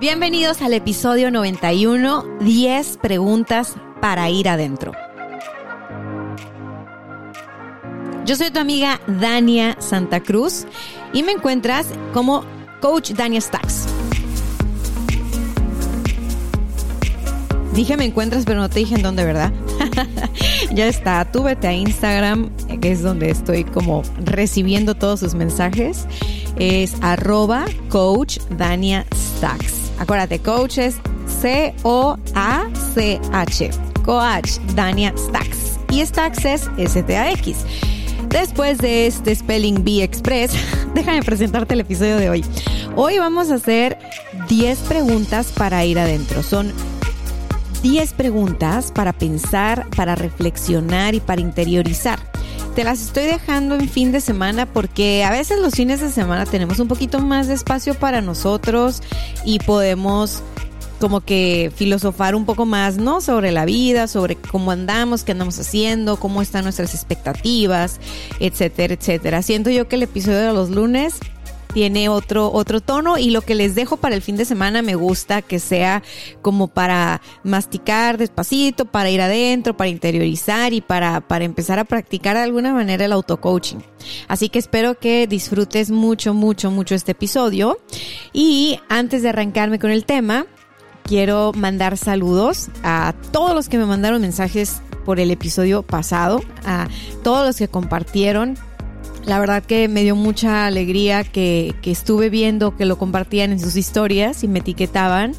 Bienvenidos al episodio 91, 10 preguntas para ir adentro. Yo soy tu amiga Dania Santa Cruz y me encuentras como Coach Dania Stacks. Dije me encuentras, pero no te dije en dónde, ¿verdad? ya está, tú vete a Instagram, que es donde estoy como recibiendo todos sus mensajes. Es arroba coach Dania Stacks. Acuérdate, coach es C-O-A-C-H. Coach Dania Stacks. Y Stacks es S-T-A-X. Después de este Spelling Bee Express, déjame presentarte el episodio de hoy. Hoy vamos a hacer 10 preguntas para ir adentro. Son 10 preguntas para pensar, para reflexionar y para interiorizar. Te las estoy dejando en fin de semana porque a veces los fines de semana tenemos un poquito más de espacio para nosotros y podemos como que filosofar un poco más, ¿no? Sobre la vida, sobre cómo andamos, qué andamos haciendo, cómo están nuestras expectativas, etcétera, etcétera. Siento yo que el episodio de los lunes tiene otro, otro tono y lo que les dejo para el fin de semana me gusta que sea como para masticar despacito, para ir adentro, para interiorizar y para, para empezar a practicar de alguna manera el auto-coaching. Así que espero que disfrutes mucho, mucho, mucho este episodio. Y antes de arrancarme con el tema, quiero mandar saludos a todos los que me mandaron mensajes por el episodio pasado, a todos los que compartieron la verdad que me dio mucha alegría que, estuve viendo que lo compartían en sus historias y me etiquetaban.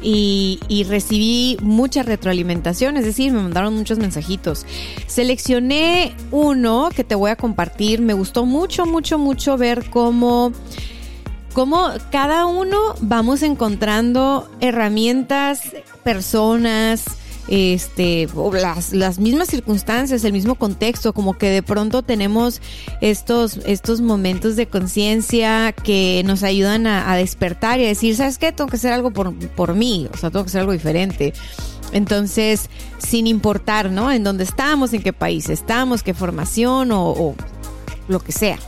Y, y, recibí mucha retroalimentación, es decir, me mandaron muchos mensajitos. Seleccioné uno que te voy a compartir. Me gustó mucho, mucho, mucho ver cómo, cómo cada uno vamos encontrando herramientas, personas, este, las, las mismas circunstancias, el mismo contexto, como que de pronto tenemos estos, estos momentos de conciencia que nos ayudan a, despertar y a decir, ¿sabes qué? Tengo que hacer algo por, por mí, o sea, tengo que hacer algo diferente. Entonces, sin importar, ¿no? En dónde estamos, en qué país estamos, qué formación o, o lo que sea.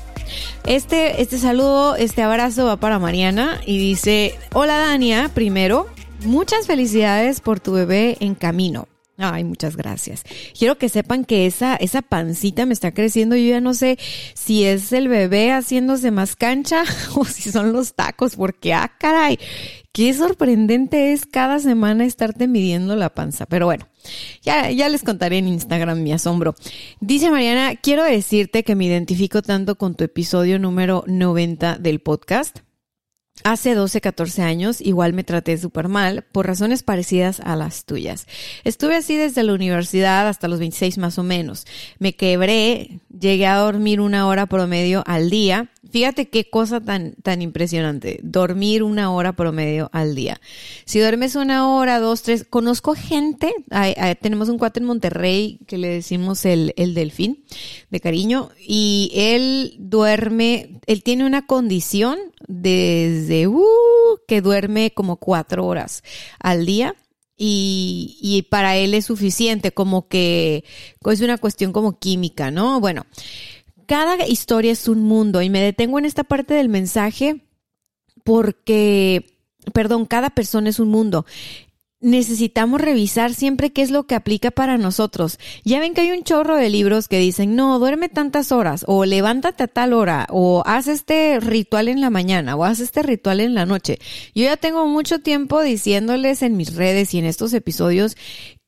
Este, este saludo, este abrazo va para Mariana y dice, hola Dania, primero, Muchas felicidades por tu bebé en camino. Ay, muchas gracias. Quiero que sepan que esa, esa pancita me está creciendo. Yo ya no sé si es el bebé haciéndose más cancha o si son los tacos, porque, ah, caray, qué sorprendente es cada semana estarte midiendo la panza. Pero bueno, ya, ya les contaré en Instagram mi asombro. Dice Mariana, quiero decirte que me identifico tanto con tu episodio número 90 del podcast Hace 12, 14 años igual me traté súper mal por razones parecidas a las tuyas. Estuve así desde la universidad hasta los 26 más o menos. Me quebré, llegué a dormir una hora promedio al día Fíjate qué cosa tan, tan impresionante. Dormir una hora promedio al día. Si duermes una hora, dos, tres, conozco gente, tenemos un cuate en Monterrey que le decimos el, el delfín de cariño y él duerme, él tiene una condición desde, uh, que duerme como cuatro horas al día. Y, y, para él es suficiente, como que es una cuestión como química, ¿no? Bueno, cada historia es un mundo y me detengo en esta parte del mensaje porque, perdón, cada persona es un mundo necesitamos revisar siempre qué es lo que aplica para nosotros. Ya ven que hay un chorro de libros que dicen, no, duerme tantas horas, o levántate a tal hora, o haz este ritual en la mañana, o haz este ritual en la noche. Yo ya tengo mucho tiempo diciéndoles en mis redes y en estos episodios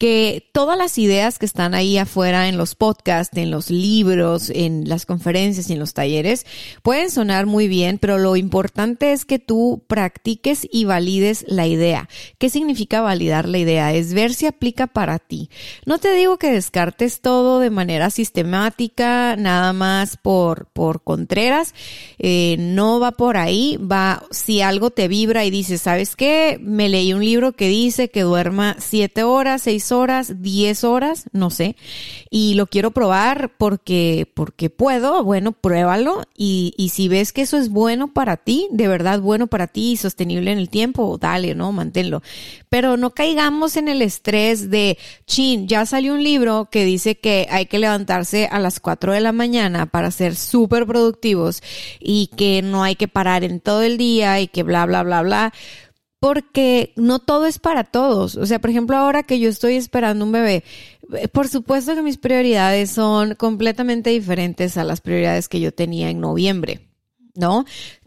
que todas las ideas que están ahí afuera en los podcasts, en los libros, en las conferencias y en los talleres pueden sonar muy bien, pero lo importante es que tú practiques y valides la idea. ¿Qué significa validar la idea? Es ver si aplica para ti. No te digo que descartes todo de manera sistemática, nada más por, por contreras. Eh, no va por ahí, va si algo te vibra y dices, ¿sabes qué? Me leí un libro que dice que duerma siete horas, seis horas, 10 horas, no sé, y lo quiero probar porque, porque puedo, bueno, pruébalo y, y si ves que eso es bueno para ti, de verdad bueno para ti y sostenible en el tiempo, dale, ¿no? Manténlo. Pero no caigamos en el estrés de, chin, ya salió un libro que dice que hay que levantarse a las 4 de la mañana para ser súper productivos y que no hay que parar en todo el día y que bla, bla, bla, bla porque no todo es para todos. O sea, por ejemplo, ahora que yo estoy esperando un bebé, eh, por supuesto que mis prioridades son completamente diferentes a las prioridades que yo tenía en noviembre, ¿no?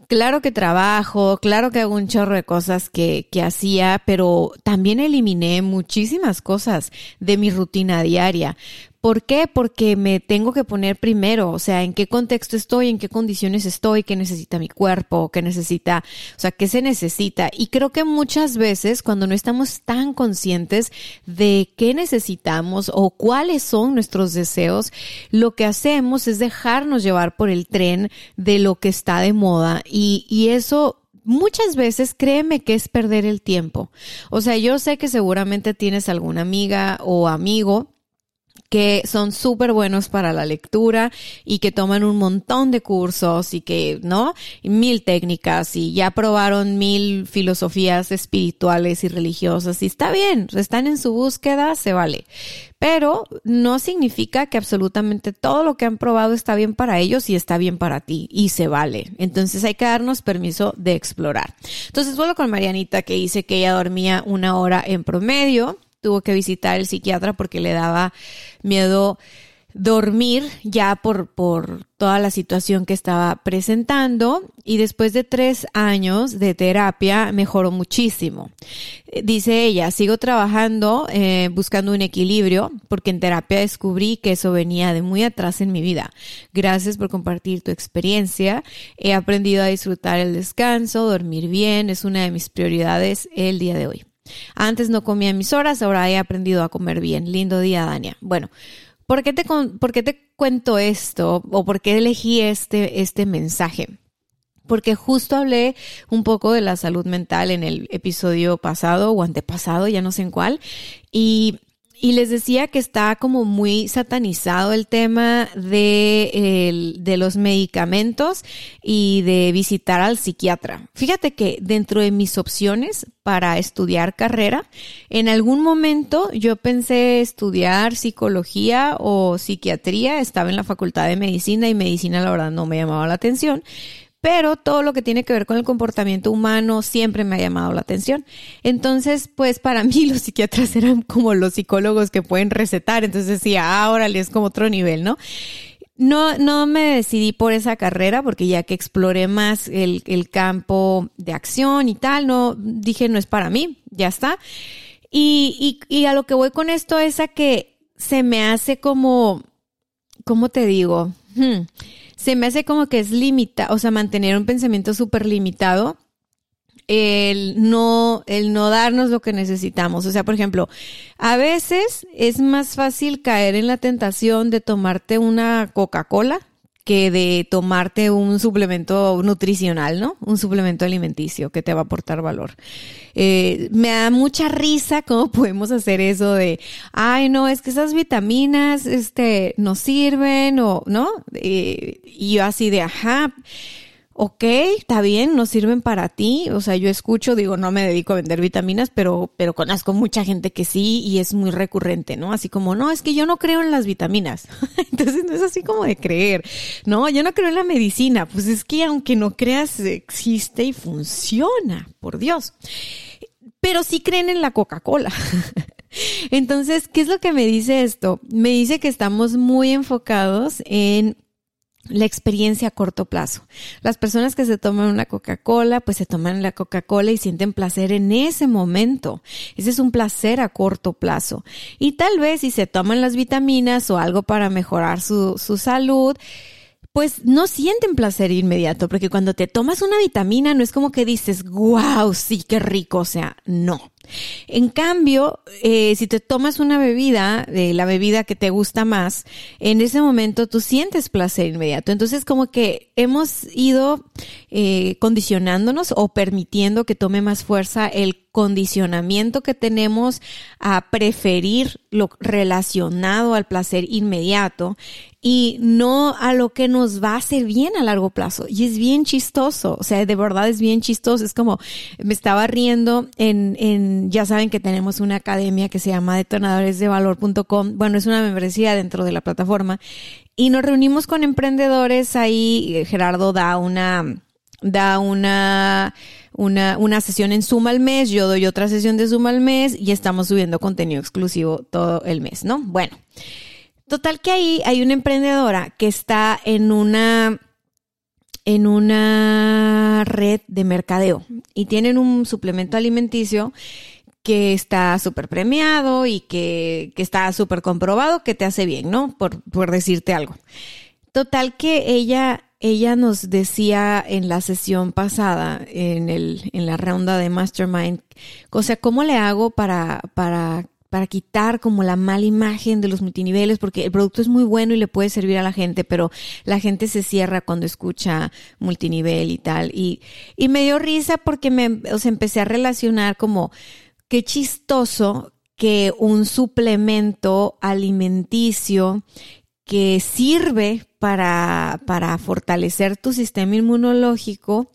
Claro que trabajo, claro que hago un chorro de cosas que, que hacía, pero también eliminé muchísimas cosas de mi rutina diaria. ¿Por qué? Porque me tengo que poner primero, o sea, en qué contexto estoy, en qué condiciones estoy, qué necesita mi cuerpo, qué necesita, o sea, qué se necesita. Y creo que muchas veces cuando no estamos tan conscientes de qué necesitamos o cuáles son nuestros deseos, lo que hacemos es dejarnos llevar por el tren de lo que está de moda y, y eso muchas veces créeme que es perder el tiempo. O sea, yo sé que seguramente tienes alguna amiga o amigo que son súper buenos para la lectura y que toman un montón de cursos y que, ¿no? Mil técnicas y ya probaron mil filosofías espirituales y religiosas y está bien, están en su búsqueda, se vale. Pero no significa que absolutamente todo lo que han probado está bien para ellos y está bien para ti y se vale. Entonces hay que darnos permiso de explorar. Entonces vuelvo con Marianita que dice que ella dormía una hora en promedio tuvo que visitar el psiquiatra porque le daba miedo dormir ya por, por toda la situación que estaba presentando y después de tres años de terapia mejoró muchísimo. Eh, dice ella, sigo trabajando eh, buscando un equilibrio porque en terapia descubrí que eso venía de muy atrás en mi vida. Gracias por compartir tu experiencia. He aprendido a disfrutar el descanso, dormir bien, es una de mis prioridades el día de hoy. Antes no comía mis horas, ahora he aprendido a comer bien. Lindo día, Dania. Bueno, ¿por qué te, por qué te cuento esto o por qué elegí este, este mensaje? Porque justo hablé un poco de la salud mental en el episodio pasado o antepasado, ya no sé en cuál, y y les decía que está como muy satanizado el tema de, de los medicamentos y de visitar al psiquiatra. Fíjate que dentro de mis opciones para estudiar carrera, en algún momento yo pensé estudiar psicología o psiquiatría, estaba en la facultad de medicina y medicina la verdad no me llamaba la atención, pero todo lo que tiene que ver con el comportamiento humano siempre me ha llamado la atención. Entonces, pues para mí los psiquiatras eran como los psicólogos que pueden recetar, entonces decía, ah, órale, es como otro nivel, ¿no? No, no me decidí por esa carrera porque ya que exploré más el, el campo de acción y tal, no dije no es para mí, ya está. Y, y, a lo que voy con esto es a que se me hace como, ¿cómo te digo? Hmm se me hace como que es limita, o sea, mantener un pensamiento súper limitado, el no, el no darnos lo que necesitamos. O sea, por ejemplo, a veces es más fácil caer en la tentación de tomarte una Coca-Cola que de tomarte un suplemento nutricional, ¿no? Un suplemento alimenticio que te va a aportar valor. Eh, me da mucha risa cómo podemos hacer eso de, ay, no, es que esas vitaminas, este, no sirven o, ¿no? Eh, y yo así de, ajá ok, está bien, no sirven para ti. O sea, yo escucho, digo, no me dedico a vender vitaminas, pero, pero conozco mucha gente que sí y es muy recurrente, ¿no? Así como, no, es que yo no creo en las vitaminas. Entonces no es así como de creer. No, yo no creo en la medicina. Pues es que aunque no creas, existe y funciona, por Dios. Pero sí creen en la Coca-Cola. Entonces, ¿qué es lo que me dice esto? Me dice que estamos muy enfocados en la experiencia a corto plazo. Las personas que se toman una Coca-Cola, pues se toman la Coca-Cola y sienten placer en ese momento. Ese es un placer a corto plazo. Y tal vez si se toman las vitaminas o algo para mejorar su, su salud, pues no sienten placer inmediato, porque cuando te tomas una vitamina no es como que dices, wow, sí, qué rico, o sea, no. En cambio, eh, si te tomas una bebida, de la bebida que te gusta más, en ese momento tú sientes placer inmediato. Entonces, como que hemos ido eh, condicionándonos o permitiendo que tome más fuerza el condicionamiento que tenemos a preferir lo relacionado al placer inmediato y no a lo que nos va a hacer bien a largo plazo. Y es bien chistoso, o sea, de verdad es bien chistoso. Es como, me estaba riendo en, en ya saben que tenemos una academia que se llama detonadoresdevalor.com. Bueno, es una membresía dentro de la plataforma. Y nos reunimos con emprendedores ahí. Gerardo da una, da una, una, una sesión en Zoom al mes. Yo doy otra sesión de Zoom al mes y estamos subiendo contenido exclusivo todo el mes, ¿no? Bueno. Total que ahí hay una emprendedora que está en una en una red de mercadeo y tienen un suplemento alimenticio que está súper premiado y que, que está súper comprobado que te hace bien, ¿no? Por, por decirte algo. Total que ella, ella nos decía en la sesión pasada, en, el, en la ronda de Mastermind, o sea, ¿cómo le hago para, para para quitar como la mala imagen de los multiniveles, porque el producto es muy bueno y le puede servir a la gente, pero la gente se cierra cuando escucha multinivel y tal. Y, me dio risa porque me, empecé a relacionar como qué chistoso que un suplemento alimenticio que sirve para, para fortalecer tu sistema inmunológico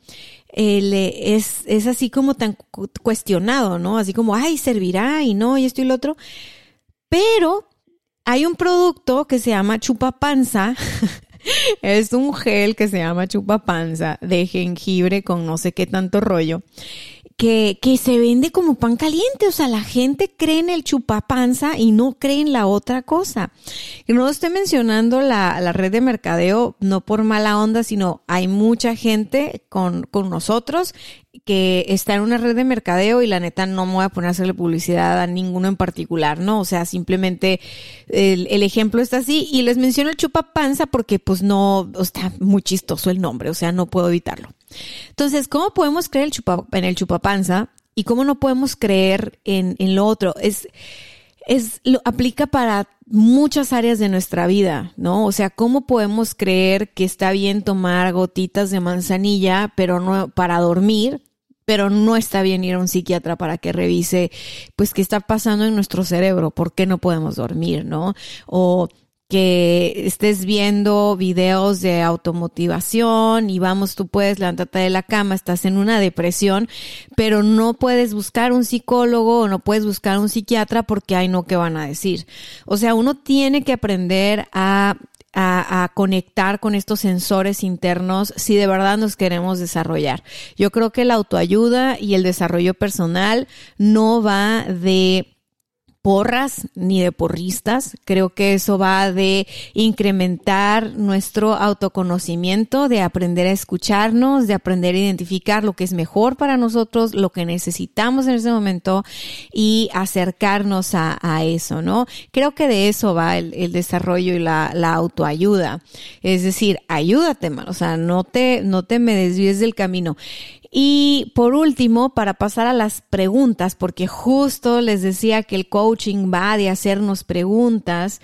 eh, es, es así como tan cuestionado, ¿no? Así como, ay, servirá y no, y esto y lo otro. Pero hay un producto que se llama chupapanza. es un gel que se llama chupapanza de jengibre con no sé qué tanto rollo que, se vende como pan caliente. O sea, la gente cree en el chupapanza y no cree en la otra cosa. Y no estoy mencionando la, la red de mercadeo, no por mala onda, sino hay mucha gente con, con nosotros que está en una red de mercadeo y la neta no me voy a poner a hacerle publicidad a ninguno en particular, ¿no? O sea, simplemente el, el ejemplo está así y les menciono el chupapanza porque pues no, está muy chistoso el nombre, o sea, no puedo evitarlo. Entonces, ¿cómo podemos creer el chupa, en el chupapanza y cómo no podemos creer en, en lo otro? Es, es, lo aplica para muchas áreas de nuestra vida, ¿no? O sea, ¿cómo podemos creer que está bien tomar gotitas de manzanilla, pero no para dormir, pero no está bien ir a un psiquiatra para que revise, pues, qué está pasando en nuestro cerebro, por qué no podemos dormir, ¿no? O que estés viendo videos de automotivación y vamos, tú puedes levantarte de la cama, estás en una depresión, pero no puedes buscar un psicólogo o no puedes buscar un psiquiatra porque hay no, ¿qué van a decir? O sea, uno tiene que aprender a a, a, conectar con estos sensores internos si de verdad nos queremos desarrollar. Yo creo que la autoayuda y el desarrollo personal no va de porras ni de porristas. Creo que eso va de incrementar nuestro autoconocimiento, de aprender a escucharnos, de aprender a identificar lo que es mejor para nosotros, lo que necesitamos en ese momento y acercarnos a, eso, ¿no? Creo que de eso va el, desarrollo y la, autoayuda. Es decir, ayúdate, o sea, no te, no te me desvíes del camino. Y por último, para pasar a las preguntas, porque justo les decía que el coaching va de hacernos preguntas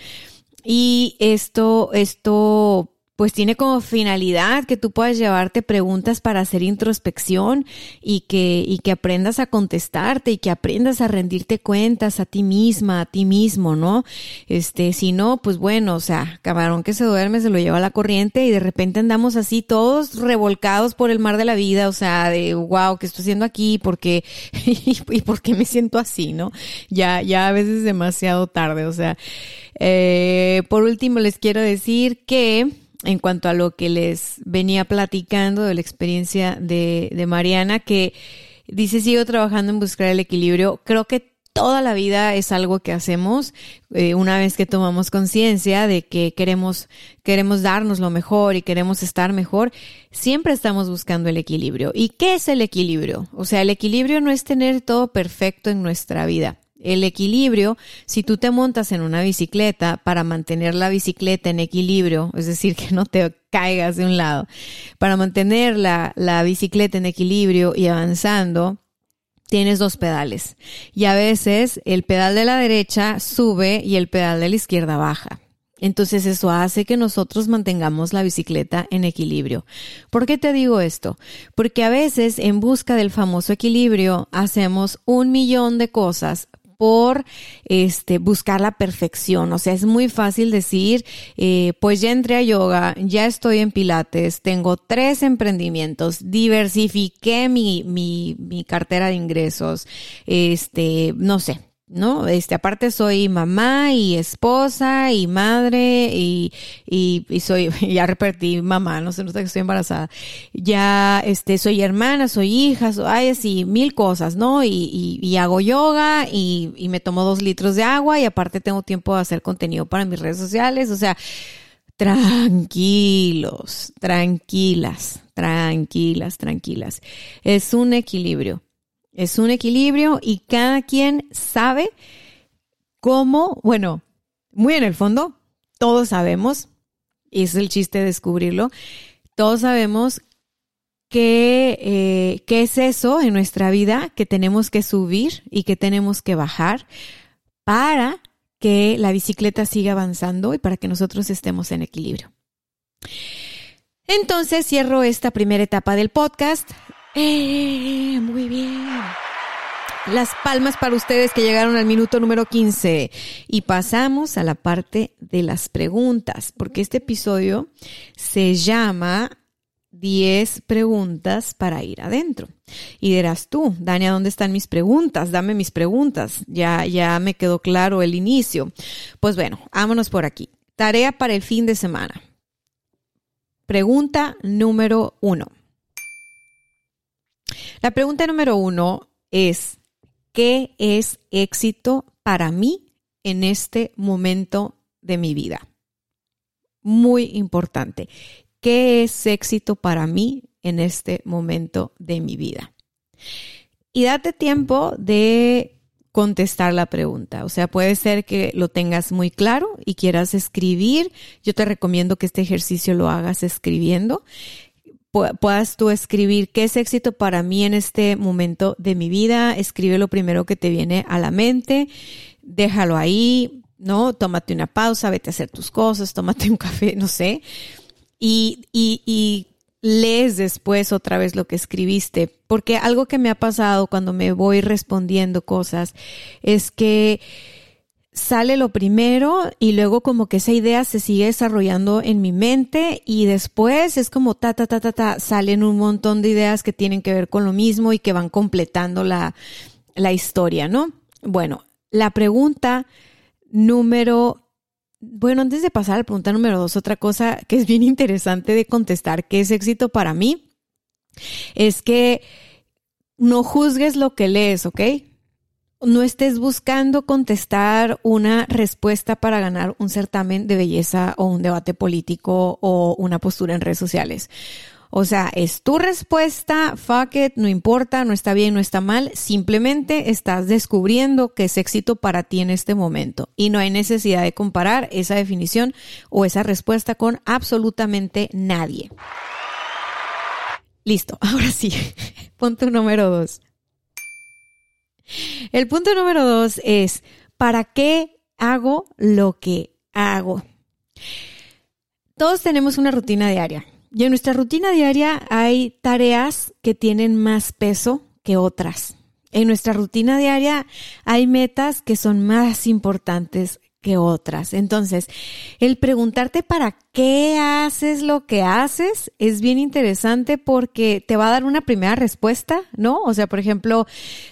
y esto, esto pues tiene como finalidad que tú puedas llevarte preguntas para hacer introspección y que, y que aprendas a contestarte y que aprendas a rendirte cuentas a ti misma, a ti mismo, ¿no? Este, si no, pues bueno, o sea, camarón que se duerme se lo lleva a la corriente y de repente andamos así todos revolcados por el mar de la vida, o sea, de wow, ¿qué estoy haciendo aquí? ¿Por qué? ¿Y por qué me siento así, no? Ya, ya a veces es demasiado tarde, o sea, eh, por último les quiero decir que en cuanto a lo que les venía platicando de la experiencia de, de Mariana, que dice, sigo trabajando en buscar el equilibrio. Creo que toda la vida es algo que hacemos eh, una vez que tomamos conciencia de que queremos, queremos darnos lo mejor y queremos estar mejor, siempre estamos buscando el equilibrio. ¿Y qué es el equilibrio? O sea, el equilibrio no es tener todo perfecto en nuestra vida. El equilibrio, si tú te montas en una bicicleta para mantener la bicicleta en equilibrio, es decir, que no te caigas de un lado, para mantener la, la bicicleta en equilibrio y avanzando, tienes dos pedales y a veces el pedal de la derecha sube y el pedal de la izquierda baja. Entonces eso hace que nosotros mantengamos la bicicleta en equilibrio. ¿Por qué te digo esto? Porque a veces en busca del famoso equilibrio hacemos un millón de cosas por este, buscar la perfección. O sea, es muy fácil decir, eh, pues ya entré a yoga, ya estoy en pilates, tengo tres emprendimientos, diversifiqué mi, mi, mi cartera de ingresos, este, no sé, ¿no? Este, aparte soy mamá y esposa y madre y, y, soy, ya repetí mamá, no sé, no sé que estoy embarazada. Ya, este, soy hermana, soy hija, soy, ay, así, mil cosas, ¿no? Y, y, y hago yoga y, y me tomo dos litros de agua y aparte tengo tiempo de hacer contenido para mis redes sociales, o sea, tranquilos, tranquilas, tranquilas, tranquilas. Es un equilibrio. Es un equilibrio y cada quien sabe cómo, bueno, muy en el fondo, todos sabemos, y es el chiste de descubrirlo, todos sabemos qué, eh, qué es eso en nuestra vida que tenemos que subir y que tenemos que bajar para que la bicicleta siga avanzando y para que nosotros estemos en equilibrio. Entonces cierro esta primera etapa del podcast ¡Eh! Muy bien. Las palmas para ustedes que llegaron al minuto número 15. Y pasamos a la parte de las preguntas, porque este episodio se llama 10 preguntas para ir adentro. Y dirás tú, Dania, ¿dónde están mis preguntas? Dame mis preguntas. Ya, ya me quedó claro el inicio. Pues bueno, vámonos por aquí. Tarea para el fin de semana. Pregunta número uno. La pregunta número uno es, ¿qué es éxito para mí en este momento de mi vida? Muy importante. ¿Qué es éxito para mí en este momento de mi vida? Y date tiempo de contestar la pregunta. O sea, puede ser que lo tengas muy claro y quieras escribir. Yo te recomiendo que este ejercicio lo hagas escribiendo puedas tú escribir qué es éxito para mí en este momento de mi vida. Escribe lo primero que te viene a la mente, déjalo ahí, ¿no? Tómate una pausa, vete a hacer tus cosas, tómate un café, no sé. Y, y, y lees después otra vez lo que escribiste. Porque algo que me ha pasado cuando me voy respondiendo cosas es que sale lo primero y luego como que esa idea se sigue desarrollando en mi mente y después es como ta, ta, ta, ta, ta, salen un montón de ideas que tienen que ver con lo mismo y que van completando la, la historia, ¿no? Bueno, la pregunta número bueno, antes de pasar a la pregunta número dos, otra cosa que es bien interesante de contestar, que es éxito para mí, es que no juzgues lo que lees, ¿ok? No estés buscando contestar una respuesta para ganar un certamen de belleza o un debate político o una postura en redes sociales. O sea, es tu respuesta, fuck it, no importa, no está bien, no está mal, simplemente estás descubriendo que es éxito para ti en este momento y no hay necesidad de comparar esa definición o esa respuesta con absolutamente nadie. Listo, ahora sí, punto número dos. El punto número dos es, ¿para qué hago lo que hago? Todos tenemos una rutina diaria y en nuestra rutina diaria hay tareas que tienen más peso que otras. En nuestra rutina diaria hay metas que son más importantes que otras. Entonces, el preguntarte para qué haces lo que haces es bien interesante porque te va a dar una primera respuesta, ¿no? O sea, por ejemplo,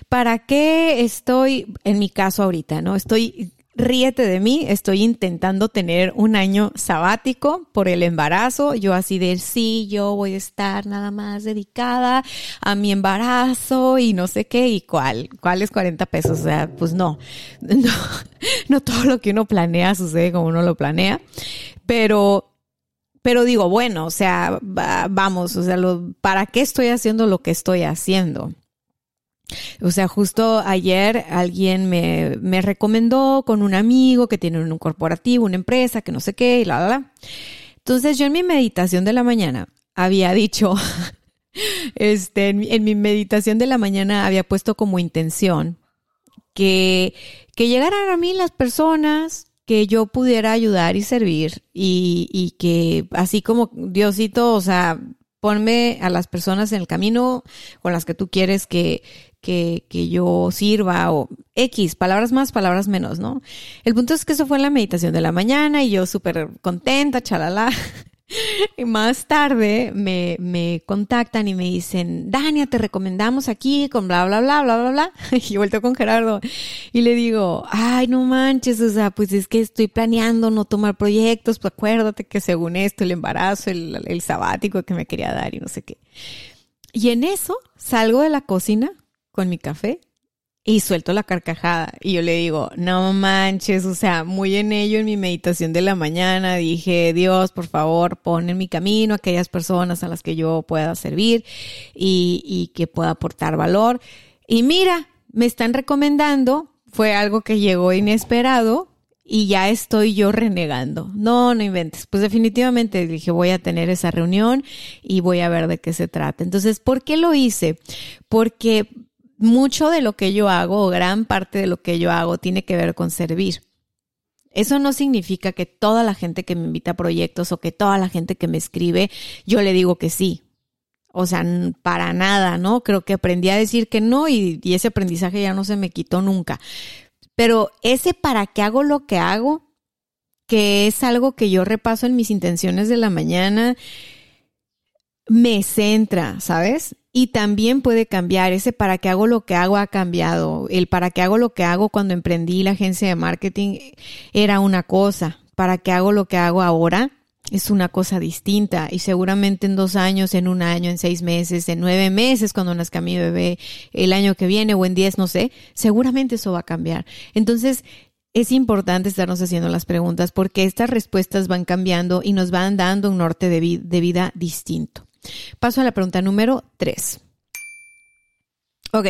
¿para qué estoy, en mi caso ahorita, ¿no? Estoy ríete de mí, estoy intentando tener un año sabático por el embarazo. Yo así de, sí, yo voy a estar nada más dedicada a mi embarazo y no sé qué, y cuál, cuáles 40 pesos. O sea, pues no, no, no todo lo que uno planea sucede como uno lo planea, pero pero digo, bueno, o sea, vamos, o sea, ¿para qué estoy haciendo lo que estoy haciendo? O sea, justo ayer alguien me, me recomendó con un amigo que tiene un corporativo, una empresa, que no sé qué, y la, la, la. Entonces yo en mi meditación de la mañana había dicho, este, en, mi meditación de la mañana había puesto como intención que, que llegaran a mí las personas que yo pudiera ayudar y servir y, y que así como Diosito, o sea, ponme a las personas en el camino con las que tú quieres que, que, que yo sirva o X, palabras más, palabras menos, ¿no? El punto es que eso fue en la meditación de la mañana y yo súper contenta, chalala. Y más tarde me, me contactan y me dicen, Dania, te recomendamos aquí con bla, bla, bla, bla, bla, bla. Y vuelto con Gerardo y le digo, ay, no manches, o sea, pues es que estoy planeando no tomar proyectos, pues acuérdate que según esto, el embarazo, el, el sabático que me quería dar y no sé qué. Y en eso salgo de la cocina con mi café y suelto la carcajada. Y yo le digo, no manches, o sea, muy en ello en mi meditación de la mañana dije, Dios, por favor, pon en mi camino a aquellas personas a las que yo pueda servir y, y que pueda aportar valor. Y mira, me están recomendando, fue algo que llegó inesperado, y ya estoy yo renegando. No, no inventes. Pues definitivamente dije, voy a tener esa reunión y voy a ver de qué se trata. Entonces, ¿por qué lo hice? Porque mucho de lo que yo hago, o gran parte de lo que yo hago, tiene que ver con servir. Eso no significa que toda la gente que me invita a proyectos o que toda la gente que me escribe, yo le digo que sí. O sea, para nada, ¿no? Creo que aprendí a decir que no y, ese aprendizaje ya no se me quitó nunca. Pero ese para qué hago lo que hago, que es algo que yo repaso en mis intenciones de la mañana, me centra, ¿sabes? Y también puede cambiar. Ese para qué hago lo que hago ha cambiado. El para qué hago lo que hago cuando emprendí la agencia de marketing era una cosa. Para qué hago lo que hago ahora es una cosa distinta. Y seguramente en dos años, en un año, en seis meses, en nueve meses, cuando nazca mi bebé, el año que viene o en diez, no sé, seguramente eso va a cambiar. Entonces, es importante estarnos haciendo las preguntas porque estas respuestas van cambiando y nos van dando un norte de, de vida distinto. Paso a la pregunta número tres. Ok,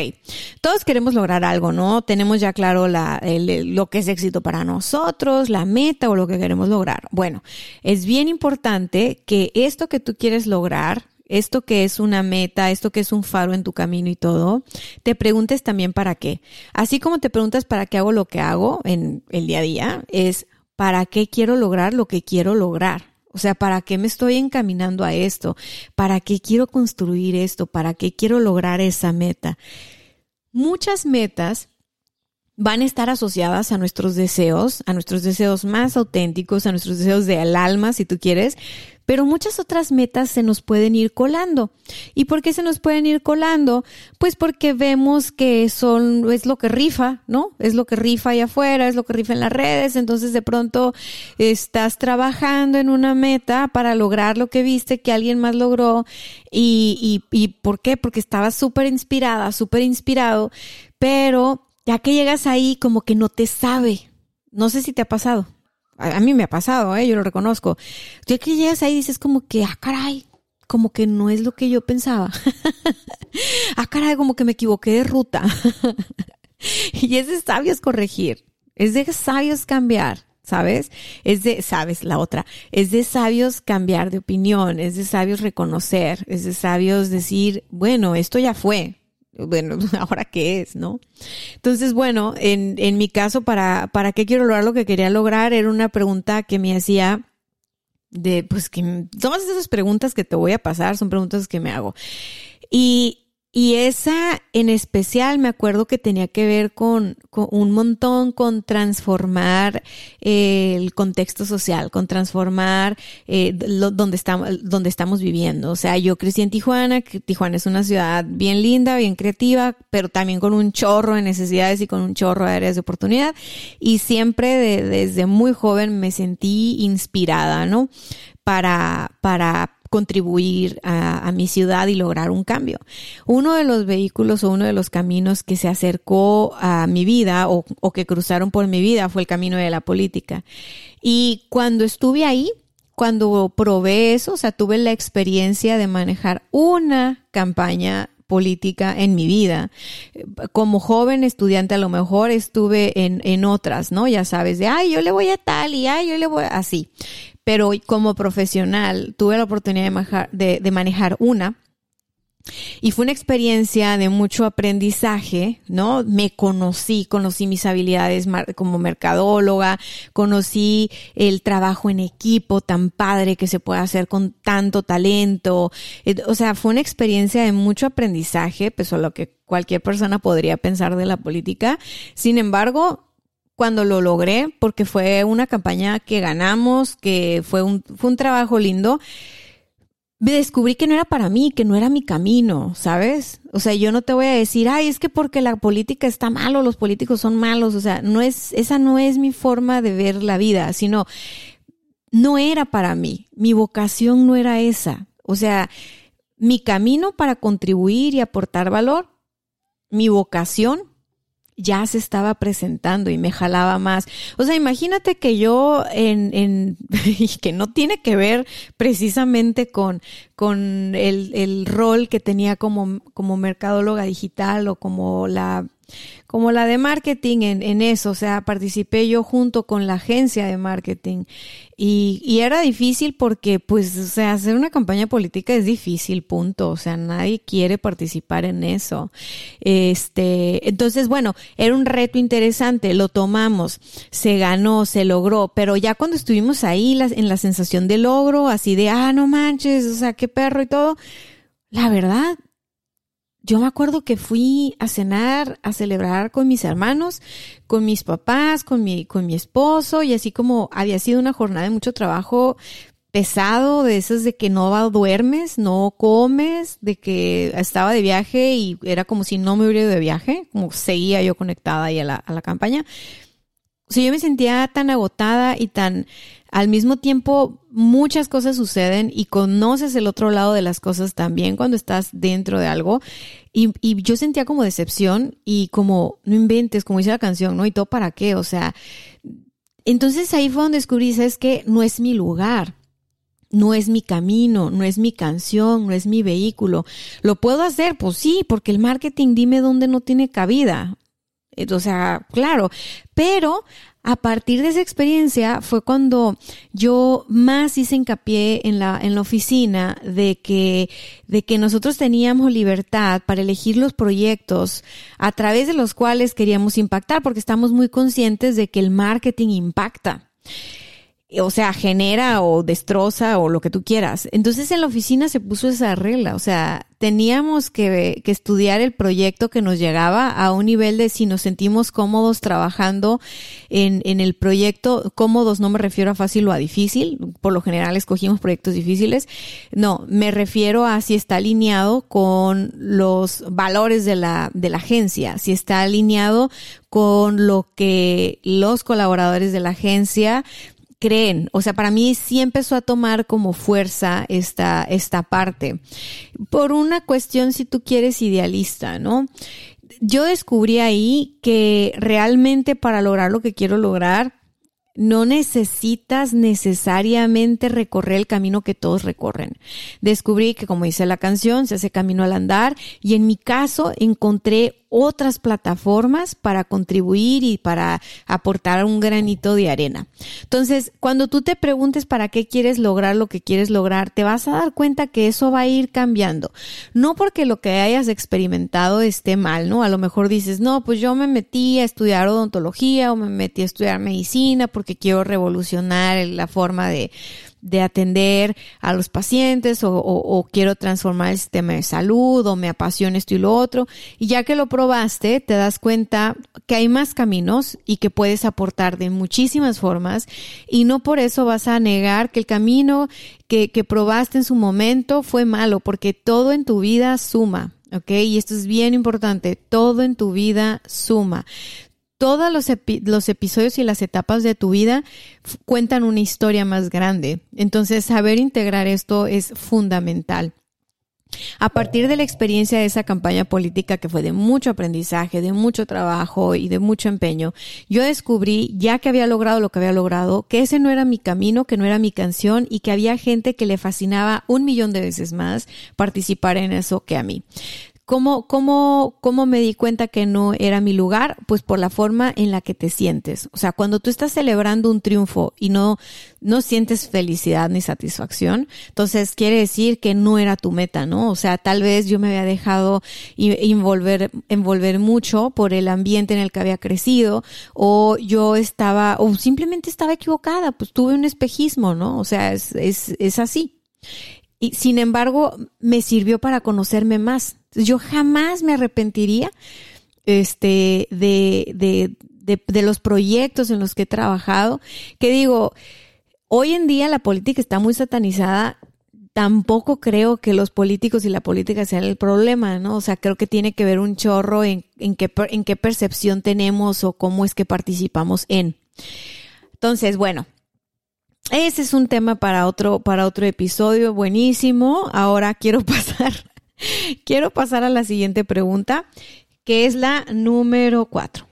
todos queremos lograr algo, ¿no? Tenemos ya claro lo que es éxito para nosotros, la meta o lo que queremos lograr. Bueno, es bien importante que esto que tú quieres lograr, esto que es una meta, esto que es un faro en tu camino y todo, te preguntes también para qué. Así como te preguntas para qué hago lo que hago en el día a día, es para qué quiero lograr lo que quiero lograr. O sea, ¿para qué me estoy encaminando a esto? ¿Para qué quiero construir esto? ¿Para qué quiero lograr esa meta? Muchas metas van a estar asociadas a nuestros deseos, a nuestros deseos más auténticos, a nuestros deseos del alma, si tú quieres, pero muchas otras metas se nos pueden ir colando. ¿Y por qué se nos pueden ir colando? Pues porque vemos que son, es lo que rifa, ¿no? Es lo que rifa ahí afuera, es lo que rifa en las redes, entonces de pronto estás trabajando en una meta para lograr lo que viste que alguien más logró y, y, y ¿por qué? Porque estabas súper inspirada, súper inspirado, pero ya que llegas ahí como que no te sabe. No sé si te ha pasado. A, mí me ha pasado, ¿eh? yo lo reconozco. Ya que llegas ahí dices como que, ah, caray, como que no es lo que yo pensaba. ah, caray, como que me equivoqué de ruta. y es de sabios corregir, es de sabios cambiar. ¿Sabes? Es de, sabes, la otra, es de sabios cambiar de opinión, es de sabios reconocer, es de sabios decir, bueno, esto ya fue, bueno, ahora qué es, ¿no? Entonces, bueno, en, en mi caso, para, ¿para qué quiero lograr lo que quería lograr? Era una pregunta que me hacía de, pues que todas esas preguntas que te voy a pasar son preguntas que me hago. Y, Y esa en especial me acuerdo que tenía que ver con, un montón con transformar eh, el contexto social, con transformar eh, donde, estamos, donde estamos viviendo. O sea, yo crecí en Tijuana, que Tijuana es una ciudad bien linda, bien creativa, pero también con un chorro de necesidades y con un chorro de áreas de oportunidad. Y siempre desde muy joven me sentí inspirada, ¿no? Para, para contribuir a, mi ciudad y lograr un cambio. Uno de los vehículos o uno de los caminos que se acercó a mi vida o, que cruzaron por mi vida fue el camino de la política. Y cuando estuve ahí, cuando probé eso, o sea, tuve la experiencia de manejar una campaña política en mi vida. Como joven estudiante a lo mejor estuve en, en otras, ¿no? Ya sabes, de, ay, yo le voy a tal y ay, yo le voy a así pero como profesional tuve la oportunidad de manejar, una. Y fue una experiencia de mucho aprendizaje, ¿no? Me conocí, conocí mis habilidades como mercadóloga, conocí el trabajo en equipo tan padre que se puede hacer con tanto talento. O sea, fue una experiencia de mucho aprendizaje, pues a lo que cualquier persona podría pensar de la política. Sin embargo, cuando lo logré, porque fue una campaña que ganamos, que fue un, fue un trabajo lindo, descubrí que no era para mí, que no era mi camino, ¿sabes? O sea, yo no te voy a decir, ay, es que porque la política está malo, los políticos son malos, o sea, no es, esa no es mi forma de ver la vida, sino no era para mí, mi vocación no era esa. O sea, mi camino para contribuir y aportar valor, mi vocación ya se estaba presentando y me jalaba más. O sea, imagínate que yo en, en que no tiene que ver precisamente con, con el, el rol que tenía como, como mercadóloga digital o como la como la de marketing en, en, eso, o sea, participé yo junto con la agencia de marketing y, y, era difícil porque, pues, o sea, hacer una campaña política es difícil, punto, o sea, nadie quiere participar en eso. Este, entonces, bueno, era un reto interesante, lo tomamos, se ganó, se logró, pero ya cuando estuvimos ahí en la sensación de logro, así de, ah, no manches, o sea, qué perro y todo, la verdad, yo me acuerdo que fui a cenar, a celebrar con mis hermanos, con mis papás, con mi, con mi esposo, y así como había sido una jornada de mucho trabajo pesado, de esas de que no duermes, no comes, de que estaba de viaje y era como si no me hubiera ido de viaje, como seguía yo conectada ahí a la, a la campaña. O sea, yo me sentía tan agotada y tan al mismo tiempo muchas cosas suceden y conoces el otro lado de las cosas también cuando estás dentro de algo. Y, y, yo sentía como decepción y como, no inventes, como dice la canción, ¿no? ¿Y todo para qué? O sea, entonces ahí fue donde descubrí, ¿sabes que No es mi lugar. No es mi camino, no es mi canción, no es mi vehículo. ¿Lo puedo hacer? Pues sí, porque el marketing dime dónde no tiene cabida. O sea, claro, pero a partir de esa experiencia fue cuando yo más hice hincapié en la, en la oficina de que, de que nosotros teníamos libertad para elegir los proyectos a través de los cuales queríamos impactar, porque estamos muy conscientes de que el marketing impacta o sea, genera o destroza o lo que tú quieras. Entonces en la oficina se puso esa regla, o sea, teníamos que, que, estudiar el proyecto que nos llegaba a un nivel de si nos sentimos cómodos trabajando en, en el proyecto, cómodos no me refiero a fácil o a difícil, por lo general escogimos proyectos difíciles, no, me refiero a si está alineado con los valores de la, de la agencia, si está alineado con lo que los colaboradores de la agencia creen. O sea, para mí sí empezó a tomar como fuerza esta, esta parte. Por una cuestión, si tú quieres, idealista, ¿no? Yo descubrí ahí que realmente para lograr lo que quiero lograr, no necesitas necesariamente recorrer el camino que todos recorren. Descubrí que, como dice la canción, se hace camino al andar y en mi caso encontré otras plataformas para contribuir y para aportar un granito de arena. Entonces, cuando tú te preguntes para qué quieres lograr lo que quieres lograr, te vas a dar cuenta que eso va a ir cambiando. No porque lo que hayas experimentado esté mal, ¿no? A lo mejor dices, no, pues yo me metí a estudiar odontología o me metí a estudiar medicina porque quiero revolucionar la forma de de atender a los pacientes o, quiero transformar el sistema de salud o me apasiona esto y lo otro. Y ya que lo probaste, te das cuenta que hay más caminos y que puedes aportar de muchísimas formas y no por eso vas a negar que el camino que, que probaste en su momento fue malo, porque todo en tu vida suma. ¿ok? Y esto es bien importante, todo en tu vida suma todos los, los, episodios y las etapas de tu vida cuentan una historia más grande. Entonces, saber integrar esto es fundamental. A partir de la experiencia de esa campaña política que fue de mucho aprendizaje, de mucho trabajo y de mucho empeño, yo descubrí, ya que había logrado lo que había logrado, que ese no era mi camino, que no era mi canción y que había gente que le fascinaba un millón de veces más participar en eso que a mí. ¿Cómo, cómo, ¿Cómo me di cuenta que no era mi lugar? Pues por la forma en la que te sientes. O sea, cuando tú estás celebrando un triunfo y no, no sientes felicidad ni satisfacción, entonces quiere decir que no era tu meta, ¿no? O sea, tal vez yo me había dejado envolver, envolver mucho por el ambiente en el que había crecido o yo estaba, o simplemente estaba equivocada, pues tuve un espejismo, ¿no? O sea, es, es, es así. Y sin embargo, me sirvió para conocerme más. Yo jamás me arrepentiría este, de, de, de, de, los proyectos en los que he trabajado. Que digo, hoy en día la política está muy satanizada. Tampoco creo que los políticos y la política sean el problema, ¿no? O sea, creo que tiene que ver un chorro en, en, qué, en qué percepción tenemos o cómo es que participamos en. Entonces, bueno, ese es un tema para otro, para otro episodio buenísimo. Ahora quiero pasar, quiero pasar a la siguiente pregunta, que es la número cuatro.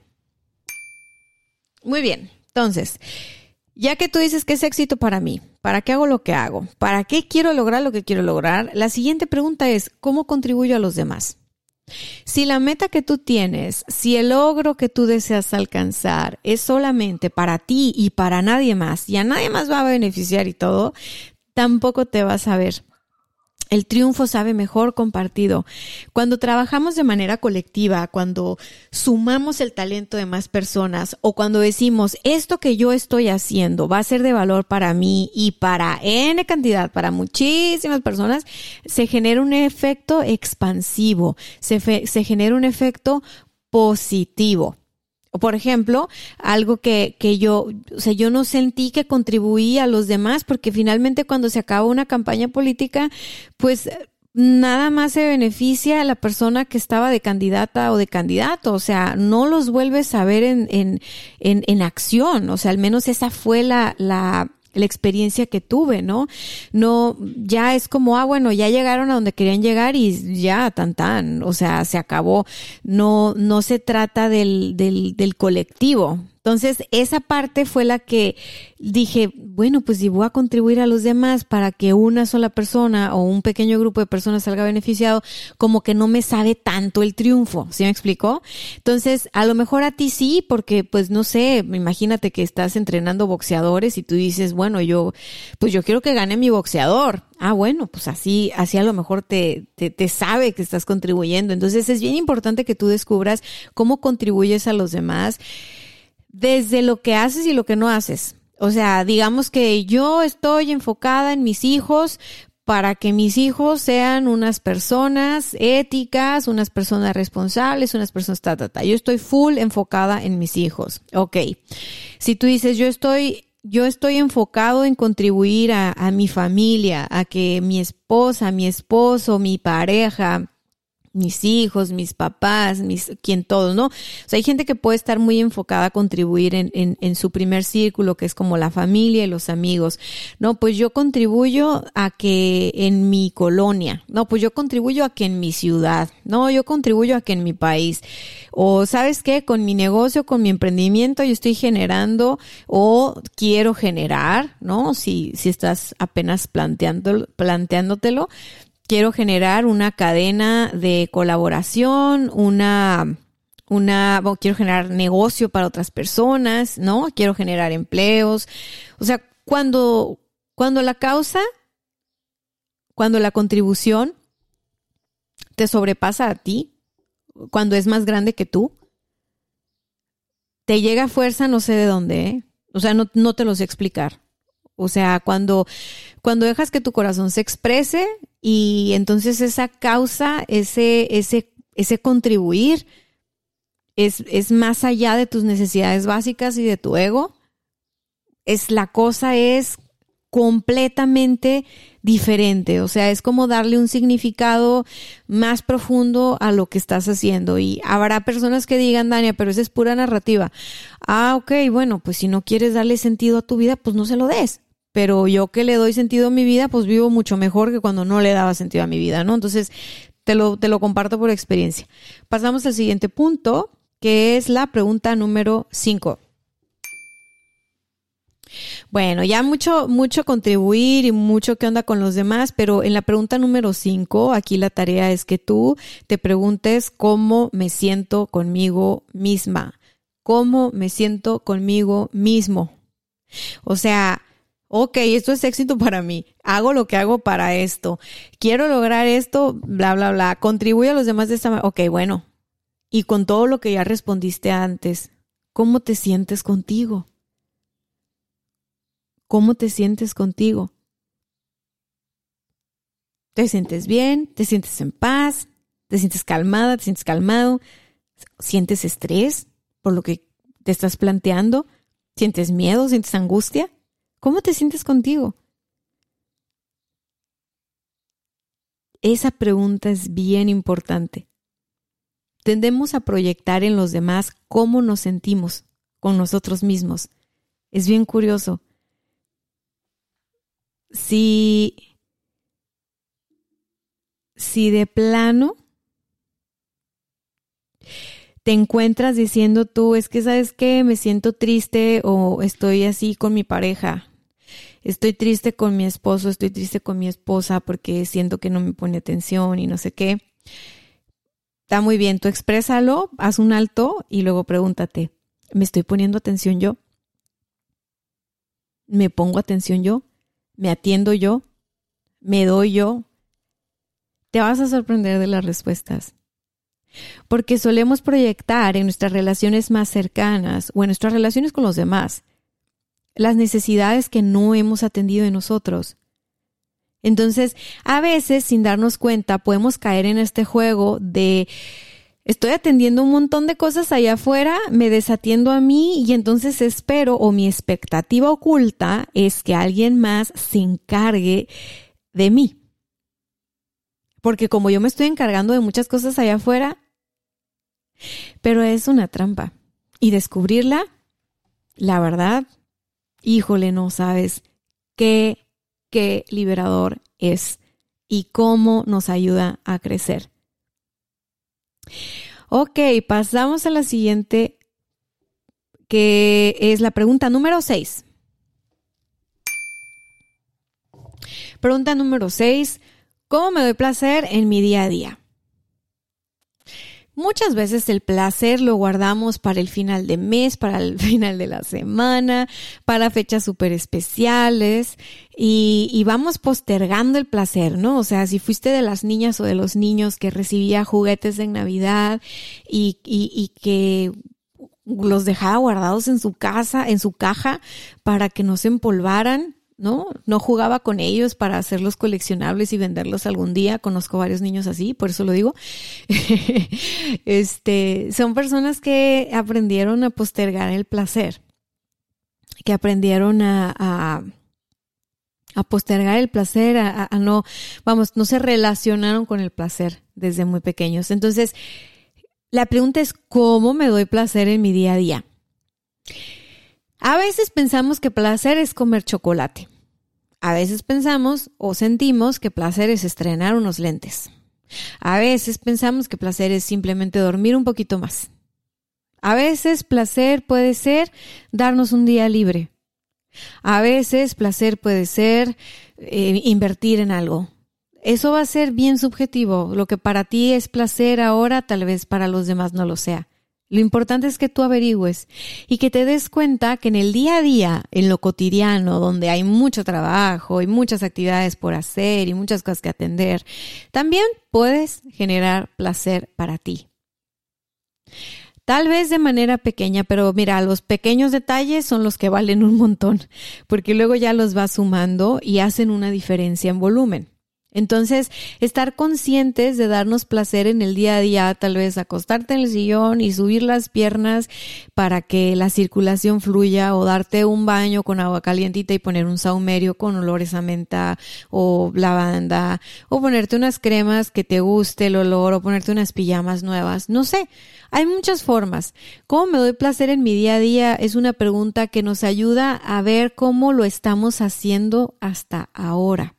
Muy bien. Entonces, ya que tú dices que es éxito para mí, ¿para qué hago lo que hago? ¿Para qué quiero lograr lo que quiero lograr? La siguiente pregunta es, ¿cómo contribuyo a los demás? Si la meta que tú tienes, si el logro que tú deseas alcanzar es solamente para ti y para nadie más, y a nadie más va a beneficiar y todo, tampoco te vas a ver el triunfo sabe mejor compartido. Cuando trabajamos de manera colectiva, cuando sumamos el talento de más personas o cuando decimos esto que yo estoy haciendo va a ser de valor para mí y para N cantidad, para muchísimas personas, se genera un efecto expansivo, se, se genera un efecto positivo. Por ejemplo, algo que, que yo, o sea, yo no sentí que contribuía a los demás porque finalmente cuando se acaba una campaña política, pues nada más se beneficia a la persona que estaba de candidata o de candidato, o sea, no los vuelves a ver en, en, en, en acción, o sea, al menos esa fue la, la, la experiencia que tuve, ¿no? No, ya es como, ah, bueno, ya llegaron a donde querían llegar y ya, tan tan, o sea, se acabó. No, no se trata del, del, del colectivo, entonces, esa parte fue la que dije, bueno, pues si voy a contribuir a los demás para que una sola persona o un pequeño grupo de personas salga beneficiado, como que no me sabe tanto el triunfo, ¿sí me explicó? Entonces, a lo mejor a ti sí, porque pues no sé, imagínate que estás entrenando boxeadores y tú dices, bueno, yo, pues yo quiero que gane mi boxeador. Ah, bueno, pues así, así a lo mejor te, te, te sabe que estás contribuyendo. Entonces, es bien importante que tú descubras cómo contribuyes a los demás desde lo que haces y lo que no haces. O sea, digamos que yo estoy enfocada en mis hijos para que mis hijos sean unas personas éticas, unas personas responsables, unas personas ta, ta, ta. Yo estoy full enfocada en mis hijos. Ok. Si tú dices, yo estoy, yo estoy enfocado en contribuir a, a mi familia, a que mi esposa, mi esposo, mi pareja, mis hijos, mis papás, mis, quien todos, ¿no? O sea, hay gente que puede estar muy enfocada a contribuir en, en, en, su primer círculo, que es como la familia y los amigos. No, pues yo contribuyo a que en mi colonia, no, pues yo contribuyo a que en mi ciudad, no, yo contribuyo a que en mi país. O sabes qué, con mi negocio, con mi emprendimiento, yo estoy generando o quiero generar, ¿no? Si, si estás apenas planteando, planteándotelo, quiero generar una cadena de colaboración, una, una, quiero generar negocio para otras personas, ¿no? Quiero generar empleos. O sea, cuando, cuando la causa, cuando la contribución te sobrepasa a ti, cuando es más grande que tú, te llega fuerza, no sé de dónde, ¿eh? O sea, no, no te lo sé explicar. O sea, cuando, cuando dejas que tu corazón se exprese y entonces esa causa, ese, ese, ese contribuir es, es más allá de tus necesidades básicas y de tu ego. Es la cosa es completamente diferente. O sea, es como darle un significado más profundo a lo que estás haciendo. Y habrá personas que digan, Dania, pero esa es pura narrativa. Ah, ok, bueno, pues si no quieres darle sentido a tu vida, pues no se lo des. Pero yo que le doy sentido a mi vida, pues vivo mucho mejor que cuando no le daba sentido a mi vida, ¿no? Entonces, te lo, te lo comparto por experiencia. Pasamos al siguiente punto, que es la pregunta número 5. Bueno, ya mucho, mucho contribuir y mucho qué onda con los demás, pero en la pregunta número 5, aquí la tarea es que tú te preguntes cómo me siento conmigo misma, cómo me siento conmigo mismo. O sea, ok, esto es éxito para mí, hago lo que hago para esto, quiero lograr esto, bla, bla, bla, contribuye a los demás de esta manera, ok, bueno, y con todo lo que ya respondiste antes, ¿cómo te sientes contigo? ¿Cómo te sientes contigo? ¿Te sientes bien? ¿Te sientes en paz? ¿Te sientes calmada? ¿Te sientes calmado? ¿Sientes estrés por lo que te estás planteando? ¿Sientes miedo? ¿Sientes angustia? ¿Cómo te sientes contigo? Esa pregunta es bien importante. Tendemos a proyectar en los demás cómo nos sentimos con nosotros mismos. Es bien curioso si, si de plano te encuentras diciendo tú, es que sabes que me siento triste o estoy así con mi pareja, estoy triste con mi esposo, estoy triste con mi esposa porque siento que no me pone atención y no sé qué. Está muy bien, tú exprésalo, haz un alto y luego pregúntate, ¿me estoy poniendo atención yo? ¿Me pongo atención yo? ¿Me atiendo yo? ¿Me doy yo? Te vas a sorprender de las respuestas. Porque solemos proyectar en nuestras relaciones más cercanas o en nuestras relaciones con los demás las necesidades que no hemos atendido en nosotros. Entonces, a veces, sin darnos cuenta, podemos caer en este juego de estoy atendiendo un montón de cosas allá afuera, me desatiendo a mí y entonces espero o mi expectativa oculta es que alguien más se encargue de mí. Porque como yo me estoy encargando de muchas cosas allá afuera, pero es una trampa. Y descubrirla, la verdad, híjole, no sabes qué, qué liberador es y cómo nos ayuda a crecer. Ok, pasamos a la siguiente, que es la pregunta número 6. Pregunta número 6. ¿Cómo me doy placer en mi día a día? Muchas veces el placer lo guardamos para el final de mes, para el final de la semana, para fechas súper especiales y, vamos postergando el placer, ¿no? O sea, si fuiste de las niñas o de los niños que recibía juguetes en Navidad y, y, y que los dejaba guardados en su casa, en su caja para que no se empolvaran, ¿no? No jugaba con ellos para hacerlos coleccionables y venderlos algún día. Conozco varios niños así, por eso lo digo. este, son personas que aprendieron a postergar el placer, que aprendieron a, a, postergar el placer, a, a, no, vamos, no se relacionaron con el placer desde muy pequeños. Entonces, la pregunta es, ¿cómo me doy placer en mi día a día? A veces pensamos que placer es comer chocolate. A veces pensamos o sentimos que placer es estrenar unos lentes. A veces pensamos que placer es simplemente dormir un poquito más. A veces placer puede ser darnos un día libre. A veces placer puede ser eh, invertir en algo. Eso va a ser bien subjetivo. Lo que para ti es placer ahora, tal vez para los demás no lo sea. Lo importante es que tú averigües y que te des cuenta que en el día a día, en lo cotidiano, donde hay mucho trabajo y muchas actividades por hacer y muchas cosas que atender, también puedes generar placer para ti. Tal vez de manera pequeña, pero mira, los pequeños detalles son los que valen un montón, porque luego ya los vas sumando y hacen una diferencia en volumen. Entonces, estar conscientes de darnos placer en el día a día, tal vez acostarte en el sillón y subir las piernas para que la circulación fluya o darte un baño con agua calientita y poner un saumerio con olores a menta o lavanda o ponerte unas cremas que te guste el olor o ponerte unas pijamas nuevas. No sé, hay muchas formas. ¿Cómo me doy placer en mi día a día? Es una pregunta que nos ayuda a ver cómo lo estamos haciendo hasta ahora.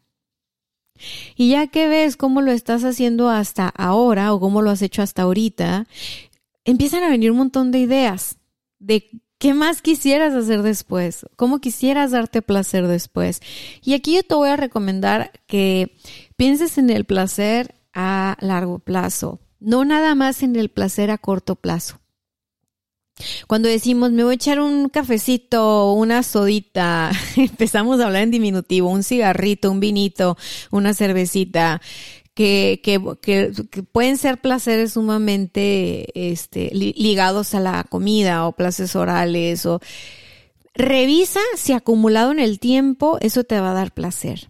Y ya que ves cómo lo estás haciendo hasta ahora o cómo lo has hecho hasta ahorita, empiezan a venir un montón de ideas de qué más quisieras hacer después, cómo quisieras darte placer después. Y aquí yo te voy a recomendar que pienses en el placer a largo plazo, no nada más en el placer a corto plazo. Cuando decimos, me voy a echar un cafecito, una sodita, empezamos a hablar en diminutivo, un cigarrito, un vinito, una cervecita, que, pueden ser placeres sumamente este, ligados a la comida o placeres orales o revisa si acumulado en el tiempo eso te va a dar placer.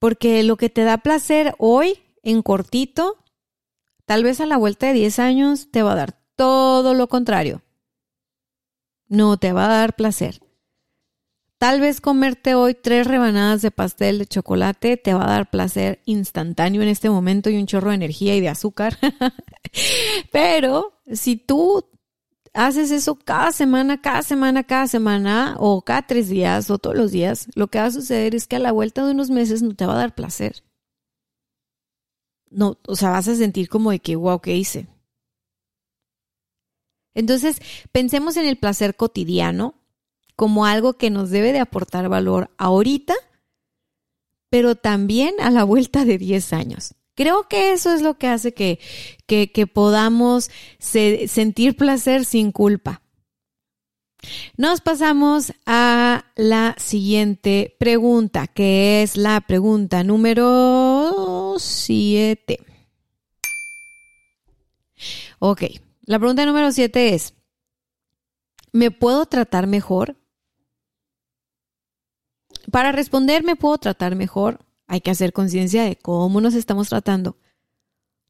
Porque lo que te da placer hoy en cortito, tal vez a la vuelta de 10 años te va a dar todo lo contrario no te va a dar placer. Tal vez comerte hoy tres rebanadas de pastel de chocolate te va a dar placer instantáneo en este momento y un chorro de energía y de azúcar. Pero si tú haces eso cada semana, cada semana, cada semana, o cada tres días, o todos los días, lo que va a suceder es que a la vuelta de unos meses no te va a dar placer. No, o sea, vas a sentir como de que, wow, ¿qué hice? Entonces, pensemos en el placer cotidiano como algo que nos debe de aportar valor ahorita, pero también a la vuelta de 10 años. Creo que eso es lo que hace que, que, podamos sentir placer sin culpa. Nos pasamos a la siguiente pregunta, que es la pregunta número 7. Ok, la pregunta número siete es, ¿me puedo tratar mejor? Para responder, ¿me puedo tratar mejor? Hay que hacer conciencia de cómo nos estamos tratando.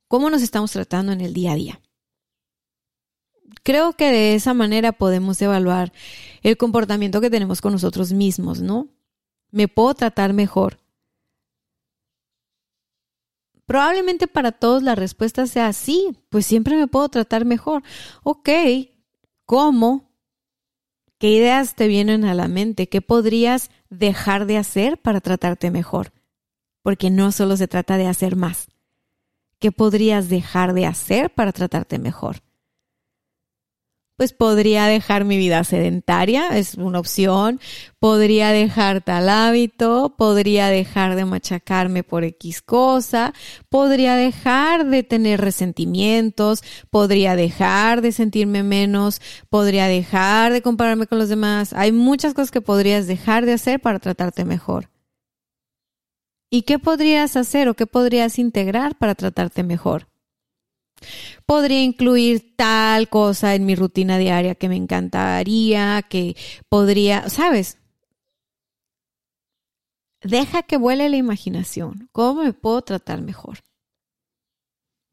¿Cómo nos estamos tratando en el día a día? Creo que de esa manera podemos evaluar el comportamiento que tenemos con nosotros mismos, ¿no? ¿Me puedo tratar mejor? Probablemente para todos la respuesta sea sí, pues siempre me puedo tratar mejor. Ok, ¿cómo? ¿Qué ideas te vienen a la mente? ¿Qué podrías dejar de hacer para tratarte mejor? Porque no solo se trata de hacer más. ¿Qué podrías dejar de hacer para tratarte mejor? Pues podría dejar mi vida sedentaria, es una opción, podría dejar tal hábito, podría dejar de machacarme por X cosa, podría dejar de tener resentimientos, podría dejar de sentirme menos, podría dejar de compararme con los demás. Hay muchas cosas que podrías dejar de hacer para tratarte mejor. ¿Y qué podrías hacer o qué podrías integrar para tratarte mejor? Podría incluir tal cosa en mi rutina diaria que me encantaría, que podría, ¿sabes? Deja que vuele la imaginación. ¿Cómo me puedo tratar mejor?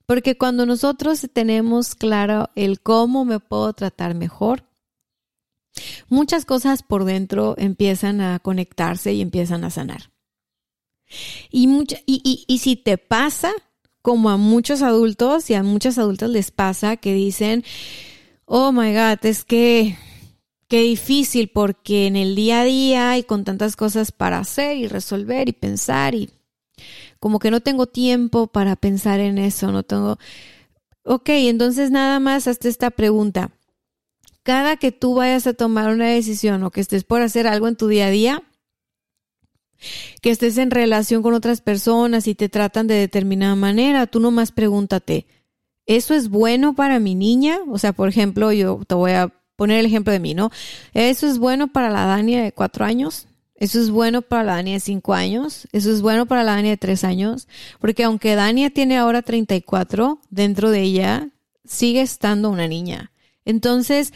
Porque cuando nosotros tenemos claro el cómo me puedo tratar mejor, muchas cosas por dentro empiezan a conectarse y empiezan a sanar. Y, y, y si te pasa, como a muchos adultos y a muchas adultas les pasa que dicen, oh my God, es que qué difícil porque en el día a día y con tantas cosas para hacer y resolver y pensar y como que no tengo tiempo para pensar en eso, no tengo... Ok, entonces nada más hasta esta pregunta. Cada que tú vayas a tomar una decisión o que estés por hacer algo en tu día a día, que estés en relación con otras personas y te tratan de determinada manera, tú nomás pregúntate, ¿eso es bueno para mi niña? O sea, por ejemplo, yo te voy a poner el ejemplo de mí, ¿no? ¿Eso es bueno para la Dania de cuatro años? ¿Eso es bueno para la Dania de cinco años? ¿Eso es bueno para la Dania de tres años? Porque aunque Dania tiene ahora 34, dentro de ella sigue estando una niña. Entonces,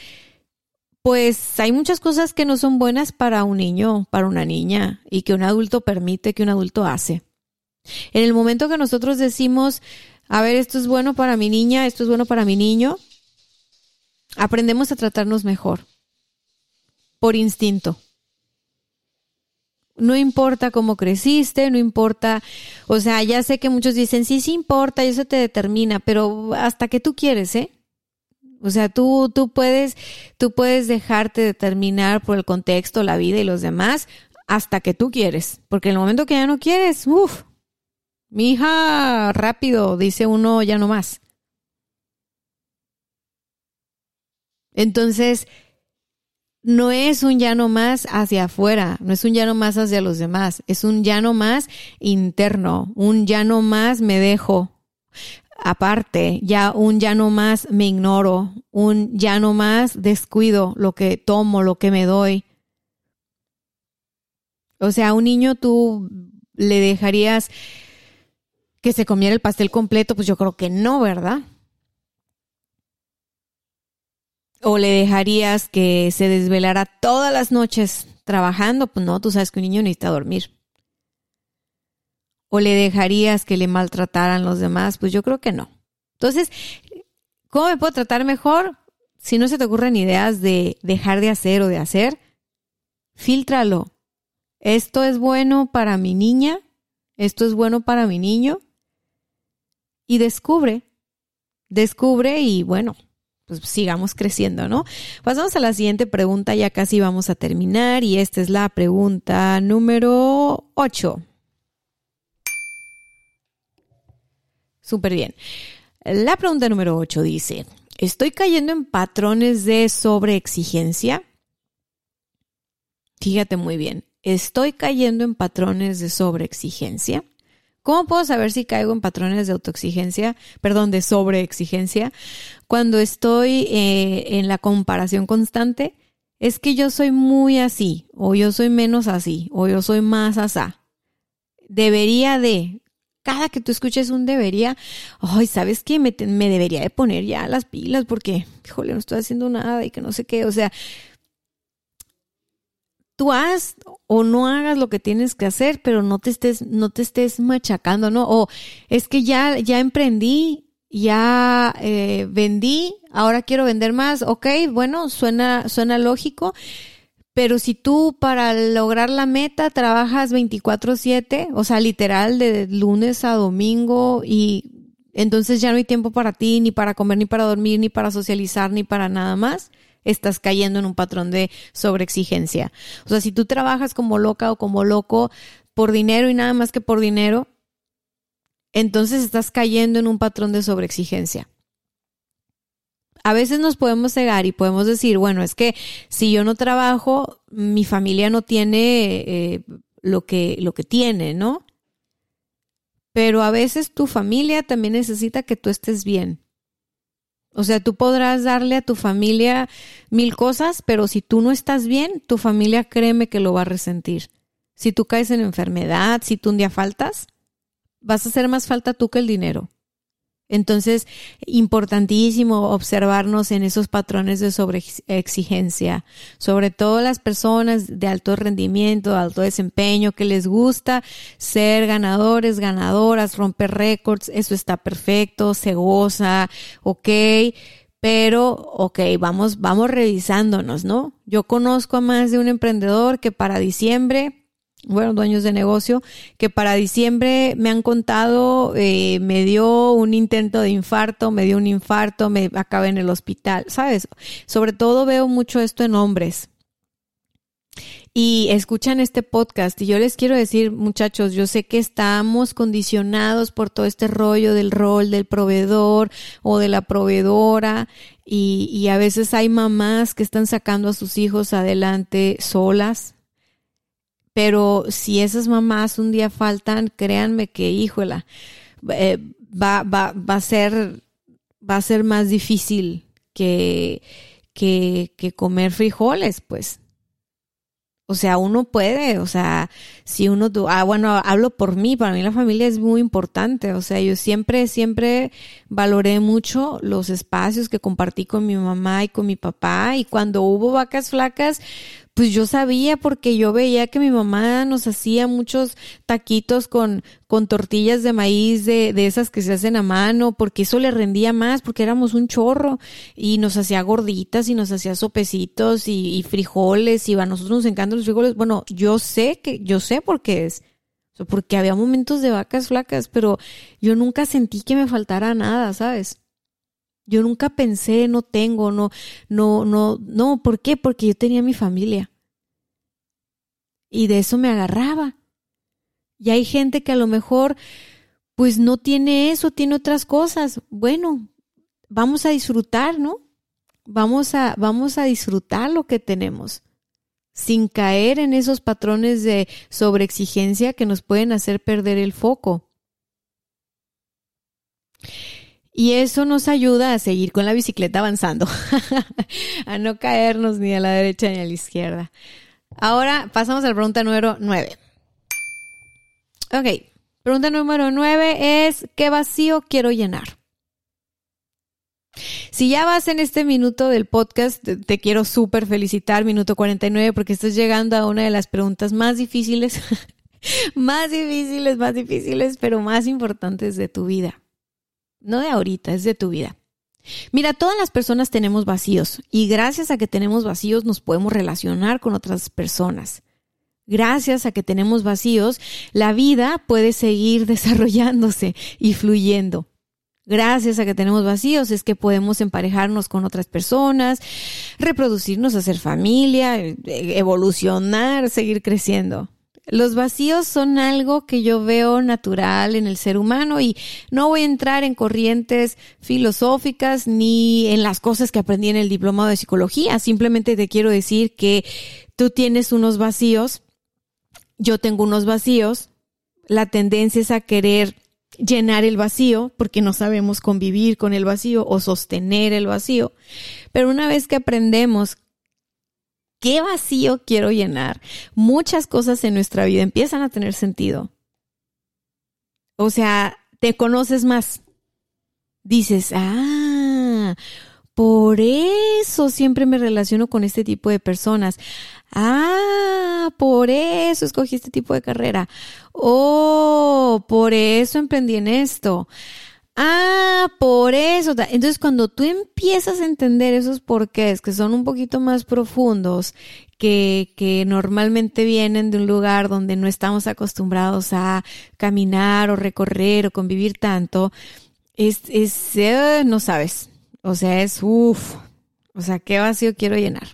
pues hay muchas cosas que no son buenas para un niño, para una niña, y que un adulto permite, que un adulto hace. En el momento que nosotros decimos, a ver, esto es bueno para mi niña, esto es bueno para mi niño, aprendemos a tratarnos mejor, por instinto. No importa cómo creciste, no importa, o sea, ya sé que muchos dicen, sí, sí importa, eso te determina, pero hasta que tú quieres, ¿eh? O sea, tú, tú puedes, tú puedes dejarte determinar por el contexto, la vida y los demás hasta que tú quieres. Porque en el momento que ya no quieres, uff, mi hija, rápido, dice uno, ya no más. Entonces, no es un ya no más hacia afuera, no es un ya no más hacia los demás, es un ya no más interno, un ya no más me dejo aparte, ya un ya no más me ignoro, un ya no más descuido lo que tomo, lo que me doy. O sea, a un niño tú le dejarías que se comiera el pastel completo, pues yo creo que no, ¿verdad? ¿O le dejarías que se desvelara todas las noches trabajando? Pues no, tú sabes que un niño necesita dormir. ¿O le dejarías que le maltrataran los demás? Pues yo creo que no. Entonces, ¿cómo me puedo tratar mejor? Si no se te ocurren ideas de dejar de hacer o de hacer, filtralo. Esto es bueno para mi niña, esto es bueno para mi niño. Y descubre, descubre y bueno, pues sigamos creciendo, ¿no? Pasamos a la siguiente pregunta, ya casi vamos a terminar y esta es la pregunta número 8. Súper bien. La pregunta número 8 dice, ¿estoy cayendo en patrones de sobreexigencia? Fíjate muy bien, ¿estoy cayendo en patrones de sobreexigencia? ¿Cómo puedo saber si caigo en patrones de autoexigencia, perdón, de sobreexigencia? Cuando estoy eh, en la comparación constante, es que yo soy muy así, o yo soy menos así, o yo soy más asá. Debería de, cada que tú escuches un debería, ay, ¿sabes qué? Me, me, debería de poner ya las pilas porque, híjole, no estoy haciendo nada y que no sé qué. O sea, tú haz o no hagas lo que tienes que hacer, pero no te estés, no te estés machacando, ¿no? O es que ya, ya emprendí, ya eh, vendí, ahora quiero vender más. Ok, bueno, suena, suena lógico pero si tú para lograr la meta trabajas 24/7, o sea, literal de lunes a domingo y entonces ya no hay tiempo para ti, ni para comer, ni para dormir, ni para socializar, ni para nada más, estás cayendo en un patrón de sobreexigencia. O sea, si tú trabajas como loca o como loco por dinero y nada más que por dinero, entonces estás cayendo en un patrón de sobreexigencia a veces nos podemos cegar y podemos decir, bueno, es que si yo no trabajo, mi familia no tiene eh, lo, que, lo que tiene, ¿no? Pero a veces tu familia también necesita que tú estés bien. O sea, tú podrás darle a tu familia mil cosas, pero si tú no estás bien, tu familia créeme que lo va a resentir. Si tú caes en enfermedad, si tú un día faltas, vas a hacer más falta tú que el dinero. Entonces, importantísimo observarnos en esos patrones de sobreexigencia, sobre todo las personas de alto rendimiento, de alto desempeño, que les gusta ser ganadores, ganadoras, romper récords, eso está perfecto, se goza, ok, pero, ok, vamos, vamos revisándonos, ¿no? Yo conozco a más de un emprendedor que para diciembre bueno, dueños de negocio, que para diciembre me han contado, eh, me dio un intento de infarto, me dio un infarto, me acabé en el hospital, ¿sabes? Sobre todo veo mucho esto en hombres. Y escuchan este podcast y yo les quiero decir, muchachos, yo sé que estamos condicionados por todo este rollo del rol del proveedor o de la proveedora y, y a veces hay mamás que están sacando a sus hijos adelante solas, pero si esas mamás un día faltan, créanme que, híjola, eh, va, va, va, a ser, va a ser más difícil que, que, comer frijoles, pues. O sea, uno puede, o sea, si uno, ah, bueno, hablo por mí, para mí la familia es muy importante, o sea, yo siempre, siempre valoré mucho los espacios que compartí con mi mamá y con mi papá y cuando hubo vacas flacas, pues yo sabía porque yo veía que mi mamá nos hacía muchos taquitos con, con tortillas de maíz de, de esas que se hacen a mano, porque eso le rendía más, porque éramos un chorro y nos hacía gorditas y nos hacía sopecitos y, y frijoles y a nosotros nos encantan los frijoles. Bueno, yo sé que, yo sé por qué es. Porque había momentos de vacas flacas, pero yo nunca sentí que me faltara nada, ¿sabes? Yo nunca pensé, no tengo, no, no, no, no, ¿por qué? Porque yo tenía mi familia. Y de eso me agarraba. Y hay gente que a lo mejor, pues no tiene eso, tiene otras cosas. Bueno, vamos a disfrutar, ¿no? Vamos a, vamos a disfrutar lo que tenemos sin caer en esos patrones de sobreexigencia que nos pueden hacer perder el foco. Y eso nos ayuda a seguir con la bicicleta avanzando, a no caernos ni a la derecha ni a la izquierda. Ahora pasamos a la pregunta número 9. Ok, pregunta número 9 es, ¿qué vacío quiero llenar? Si ya vas en este minuto del podcast, te, quiero súper felicitar, minuto 49, porque estás llegando a una de las preguntas más difíciles, más difíciles, más difíciles, pero más importantes de tu vida no de ahorita, es de tu vida. Mira, todas las personas tenemos vacíos y gracias a que tenemos vacíos nos podemos relacionar con otras personas. Gracias a que tenemos vacíos, la vida puede seguir desarrollándose y fluyendo. Gracias a que tenemos vacíos es que podemos emparejarnos con otras personas, reproducirnos, hacer familia, e-, evolucionar, seguir creciendo. Los vacíos son algo que yo veo natural en el ser humano y no voy a entrar en corrientes filosóficas ni en las cosas que aprendí en el diplomado de psicología. Simplemente te quiero decir que tú tienes unos vacíos, yo tengo unos vacíos, la tendencia es a querer llenar el vacío porque no sabemos convivir con el vacío o sostener el vacío. Pero una vez que aprendemos qué vacío quiero llenar, muchas cosas en nuestra vida empiezan a tener sentido. O sea, te conoces más. Dices, ah, por eso siempre me relaciono con este tipo de personas. Ah, por eso escogí este tipo de carrera. Oh, por eso emprendí en esto. Ah, por eso. Entonces, cuando tú empiezas a entender esos porqués que son un poquito más profundos, que, que normalmente vienen de un lugar donde no estamos acostumbrados a caminar o recorrer o convivir tanto, es, es, eh, no sabes. O sea, es, uff, o sea, qué vacío quiero llenar.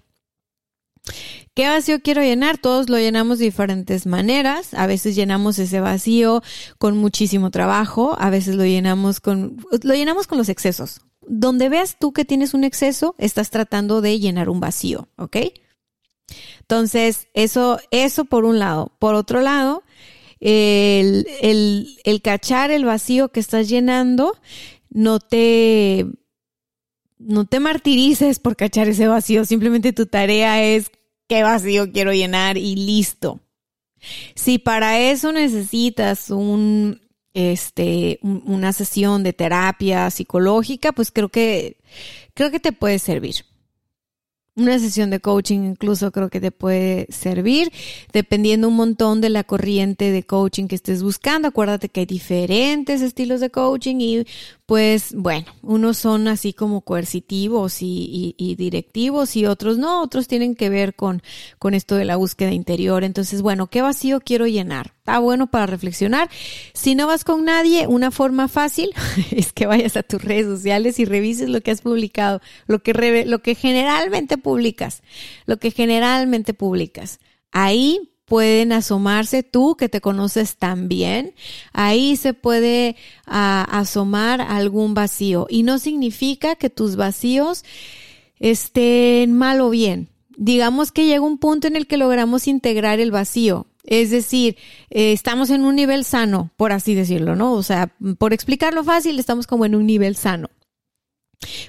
¿Qué vacío quiero llenar? Todos lo llenamos de diferentes maneras. A veces llenamos ese vacío con muchísimo trabajo, a veces lo llenamos con, lo llenamos con los excesos. Donde veas tú que tienes un exceso, estás tratando de llenar un vacío, ¿ok? Entonces, eso, eso por un lado. Por otro lado, el, el, el cachar el vacío que estás llenando, no te, no te martirices por cachar ese vacío, simplemente tu tarea es qué vacío quiero llenar y listo. Si para eso necesitas un, este, una sesión de terapia psicológica, pues creo que, creo que te puede servir. Una sesión de coaching incluso creo que te puede servir, dependiendo un montón de la corriente de coaching que estés buscando. Acuérdate que hay diferentes estilos de coaching y pues bueno, unos son así como coercitivos y, directivos y otros no, otros tienen que ver con, con esto de la búsqueda interior. Entonces, bueno, ¿qué vacío quiero llenar? Está bueno para reflexionar. Si no vas con nadie, una forma fácil es que vayas a tus redes sociales y revises lo que has publicado, lo que, lo que generalmente publicas, lo que generalmente publicas. Ahí pueden asomarse, tú que te conoces tan bien, ahí se puede ah, asomar algún vacío. Y no significa que tus vacíos estén mal o bien. Digamos que llega un punto en el que logramos integrar el vacío. Es decir, eh, estamos en un nivel sano, por así decirlo, ¿no? O sea, por explicarlo fácil, estamos como en un nivel sano.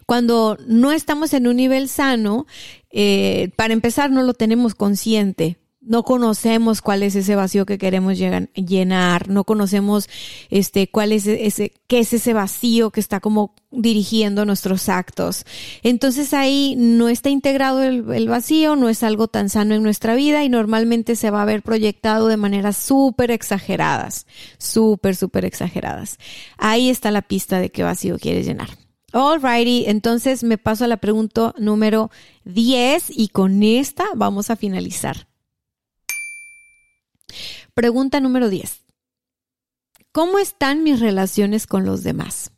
Cuando no estamos en un nivel sano, eh, para empezar, no lo tenemos consciente no conocemos cuál es ese vacío que queremos llenar, no conocemos este cuál es ese qué es ese vacío que está como dirigiendo nuestros actos. Entonces ahí no está integrado el, vacío, no es algo tan sano en nuestra vida y normalmente se va a ver proyectado de maneras súper exageradas, súper, súper exageradas. Ahí está la pista de qué vacío quieres llenar. Alrighty, entonces me paso a la pregunta número 10 y con esta vamos a finalizar. Pregunta número 10. ¿Cómo están mis relaciones con los demás?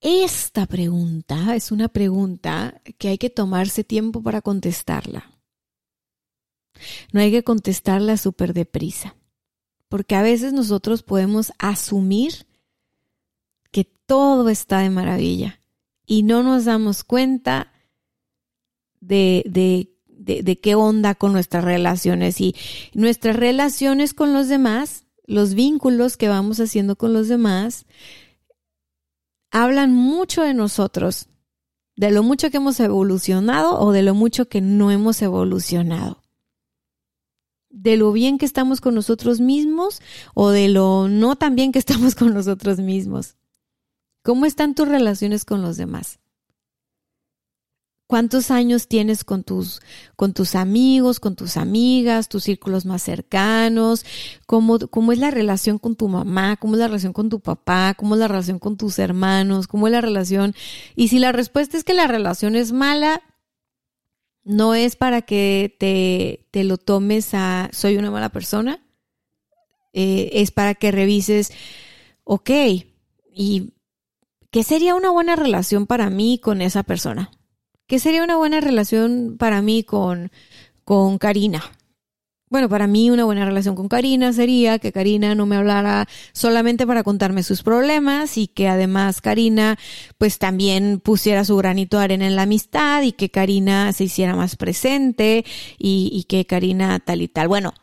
Esta pregunta es una pregunta que hay que tomarse tiempo para contestarla. No hay que contestarla súper deprisa, porque a veces nosotros podemos asumir que todo está de maravilla y no nos damos cuenta de, de de, qué onda con nuestras relaciones y nuestras relaciones con los demás, los vínculos que vamos haciendo con los demás, hablan mucho de nosotros, de lo mucho que hemos evolucionado o de lo mucho que no hemos evolucionado. De lo bien que estamos con nosotros mismos o de lo no tan bien que estamos con nosotros mismos. ¿Cómo están tus relaciones con los demás? ¿Cuántos años tienes con tus, con tus amigos, con tus amigas, tus círculos más cercanos? ¿Cómo, ¿Cómo es la relación con tu mamá? ¿Cómo es la relación con tu papá? ¿Cómo es la relación con tus hermanos? ¿Cómo es la relación? Y si la respuesta es que la relación es mala, no es para que te, te lo tomes a soy una mala persona. Eh, es para que revises, ok, ¿y qué sería una buena relación para mí con esa persona? ¿Qué sería una buena relación para mí con, con Karina? Bueno, para mí una buena relación con Karina sería que Karina no me hablara solamente para contarme sus problemas y que además Karina pues también pusiera su granito de arena en la amistad y que Karina se hiciera más presente y, y que Karina tal y tal. Bueno,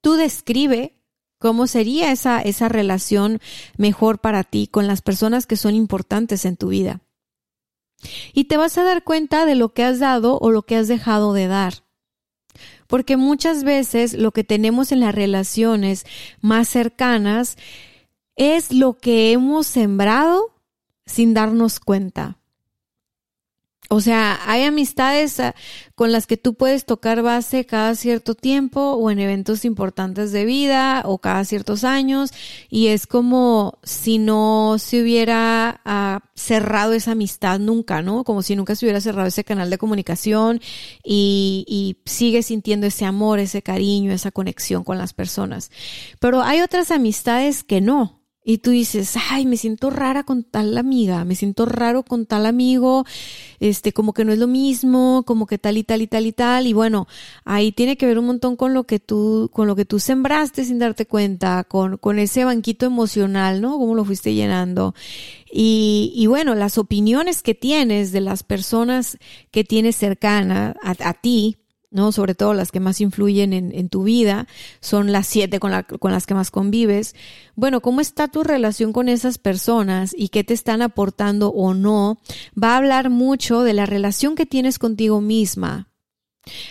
tú describe cómo sería esa, esa relación mejor para ti con las personas que son importantes en tu vida. Y te vas a dar cuenta de lo que has dado o lo que has dejado de dar. Porque muchas veces lo que tenemos en las relaciones más cercanas es lo que hemos sembrado sin darnos cuenta. O sea, hay amistades ah, con las que tú puedes tocar base cada cierto tiempo o en eventos importantes de vida o cada ciertos años y es como si no se hubiera ah, cerrado esa amistad nunca, ¿no? Como si nunca se hubiera cerrado ese canal de comunicación y, y sigues sintiendo ese amor, ese cariño, esa conexión con las personas. Pero hay otras amistades que no, y tú dices, ay, me siento rara con tal amiga, me siento raro con tal amigo, este, como que no es lo mismo, como que tal y tal y tal y tal. Y bueno, ahí tiene que ver un montón con lo que tú, con lo que tú sembraste sin darte cuenta, con, con ese banquito emocional, ¿no? Cómo lo fuiste llenando. Y, y bueno, las opiniones que tienes de las personas que tienes cercana a, a ti, ¿no? Sobre todo las que más influyen en, tu vida, son las siete con, con, las que más convives. Bueno, ¿cómo está tu relación con esas personas y qué te están aportando o no? Va a hablar mucho de la relación que tienes contigo misma,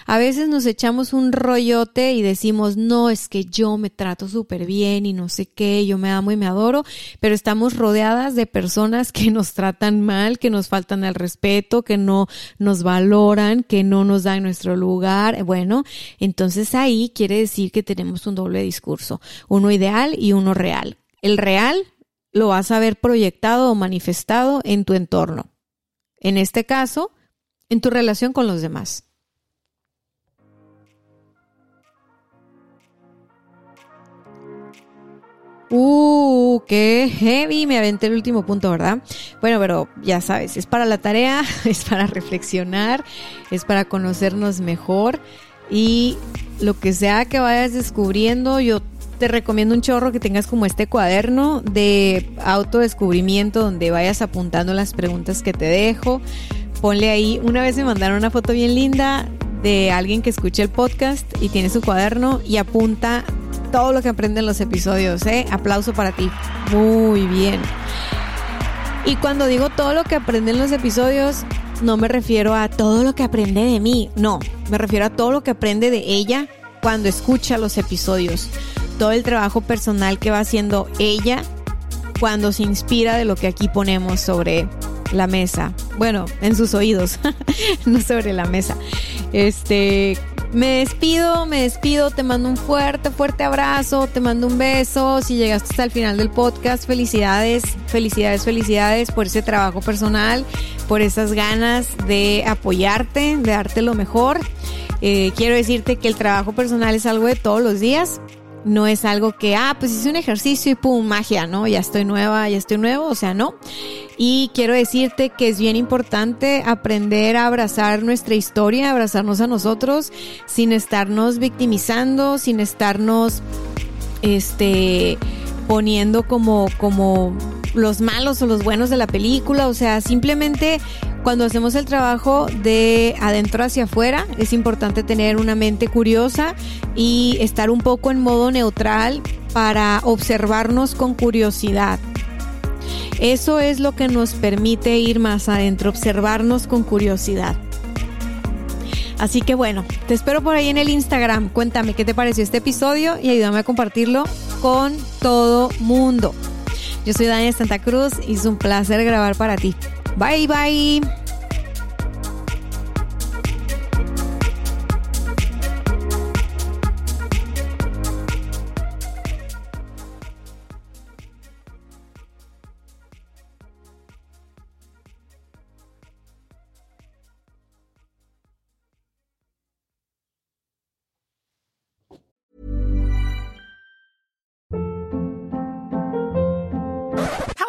a veces nos echamos un rollote y decimos, no, es que yo me trato súper bien y no sé qué, yo me amo y me adoro, pero estamos rodeadas de personas que nos tratan mal, que nos faltan el respeto, que no nos valoran, que no nos dan nuestro lugar. Bueno, entonces ahí quiere decir que tenemos un doble discurso, uno ideal y uno real. El real lo vas a ver proyectado o manifestado en tu entorno. En este caso, en tu relación con los demás. Uh, qué heavy. Me aventé el último punto, ¿verdad? Bueno, pero ya sabes, es para la tarea, es para reflexionar, es para conocernos mejor y lo que sea que vayas descubriendo, yo te recomiendo un chorro que tengas como este cuaderno de autodescubrimiento donde vayas apuntando las preguntas que te dejo. Ponle ahí, una vez me mandaron una foto bien linda de alguien que escuche el podcast y tiene su cuaderno y apunta todo lo que aprende en los episodios, ¿eh? Aplauso para ti. Muy bien. Y cuando digo todo lo que aprende en los episodios, no me refiero a todo lo que aprende de mí, no, me refiero a todo lo que aprende de ella cuando escucha los episodios, todo el trabajo personal que va haciendo ella cuando se inspira de lo que aquí ponemos sobre la mesa. Bueno, en sus oídos, no sobre la mesa. Este, me despido, me despido, te mando un fuerte, fuerte abrazo, te mando un beso. Si llegaste hasta el final del podcast, felicidades, felicidades, felicidades por ese trabajo personal, por esas ganas de apoyarte, de darte lo mejor. Eh, quiero decirte que el trabajo personal es algo de todos los días no es algo que, ah, pues hice un ejercicio y pum, magia, ¿no? Ya estoy nueva, ya estoy nuevo, o sea, no. Y quiero decirte que es bien importante aprender a abrazar nuestra historia, abrazarnos a nosotros, sin estarnos victimizando, sin estarnos, este, poniendo como, como los malos o los buenos de la película, o sea, simplemente cuando hacemos el trabajo de adentro hacia afuera, es importante tener una mente curiosa y estar un poco en modo neutral para observarnos con curiosidad. Eso es lo que nos permite ir más adentro, observarnos con curiosidad. Así que bueno, te espero por ahí en el Instagram. Cuéntame qué te pareció este episodio y ayúdame a compartirlo con todo mundo. Yo soy Daniel Santa Cruz y es un placer grabar para ti. Bye bye.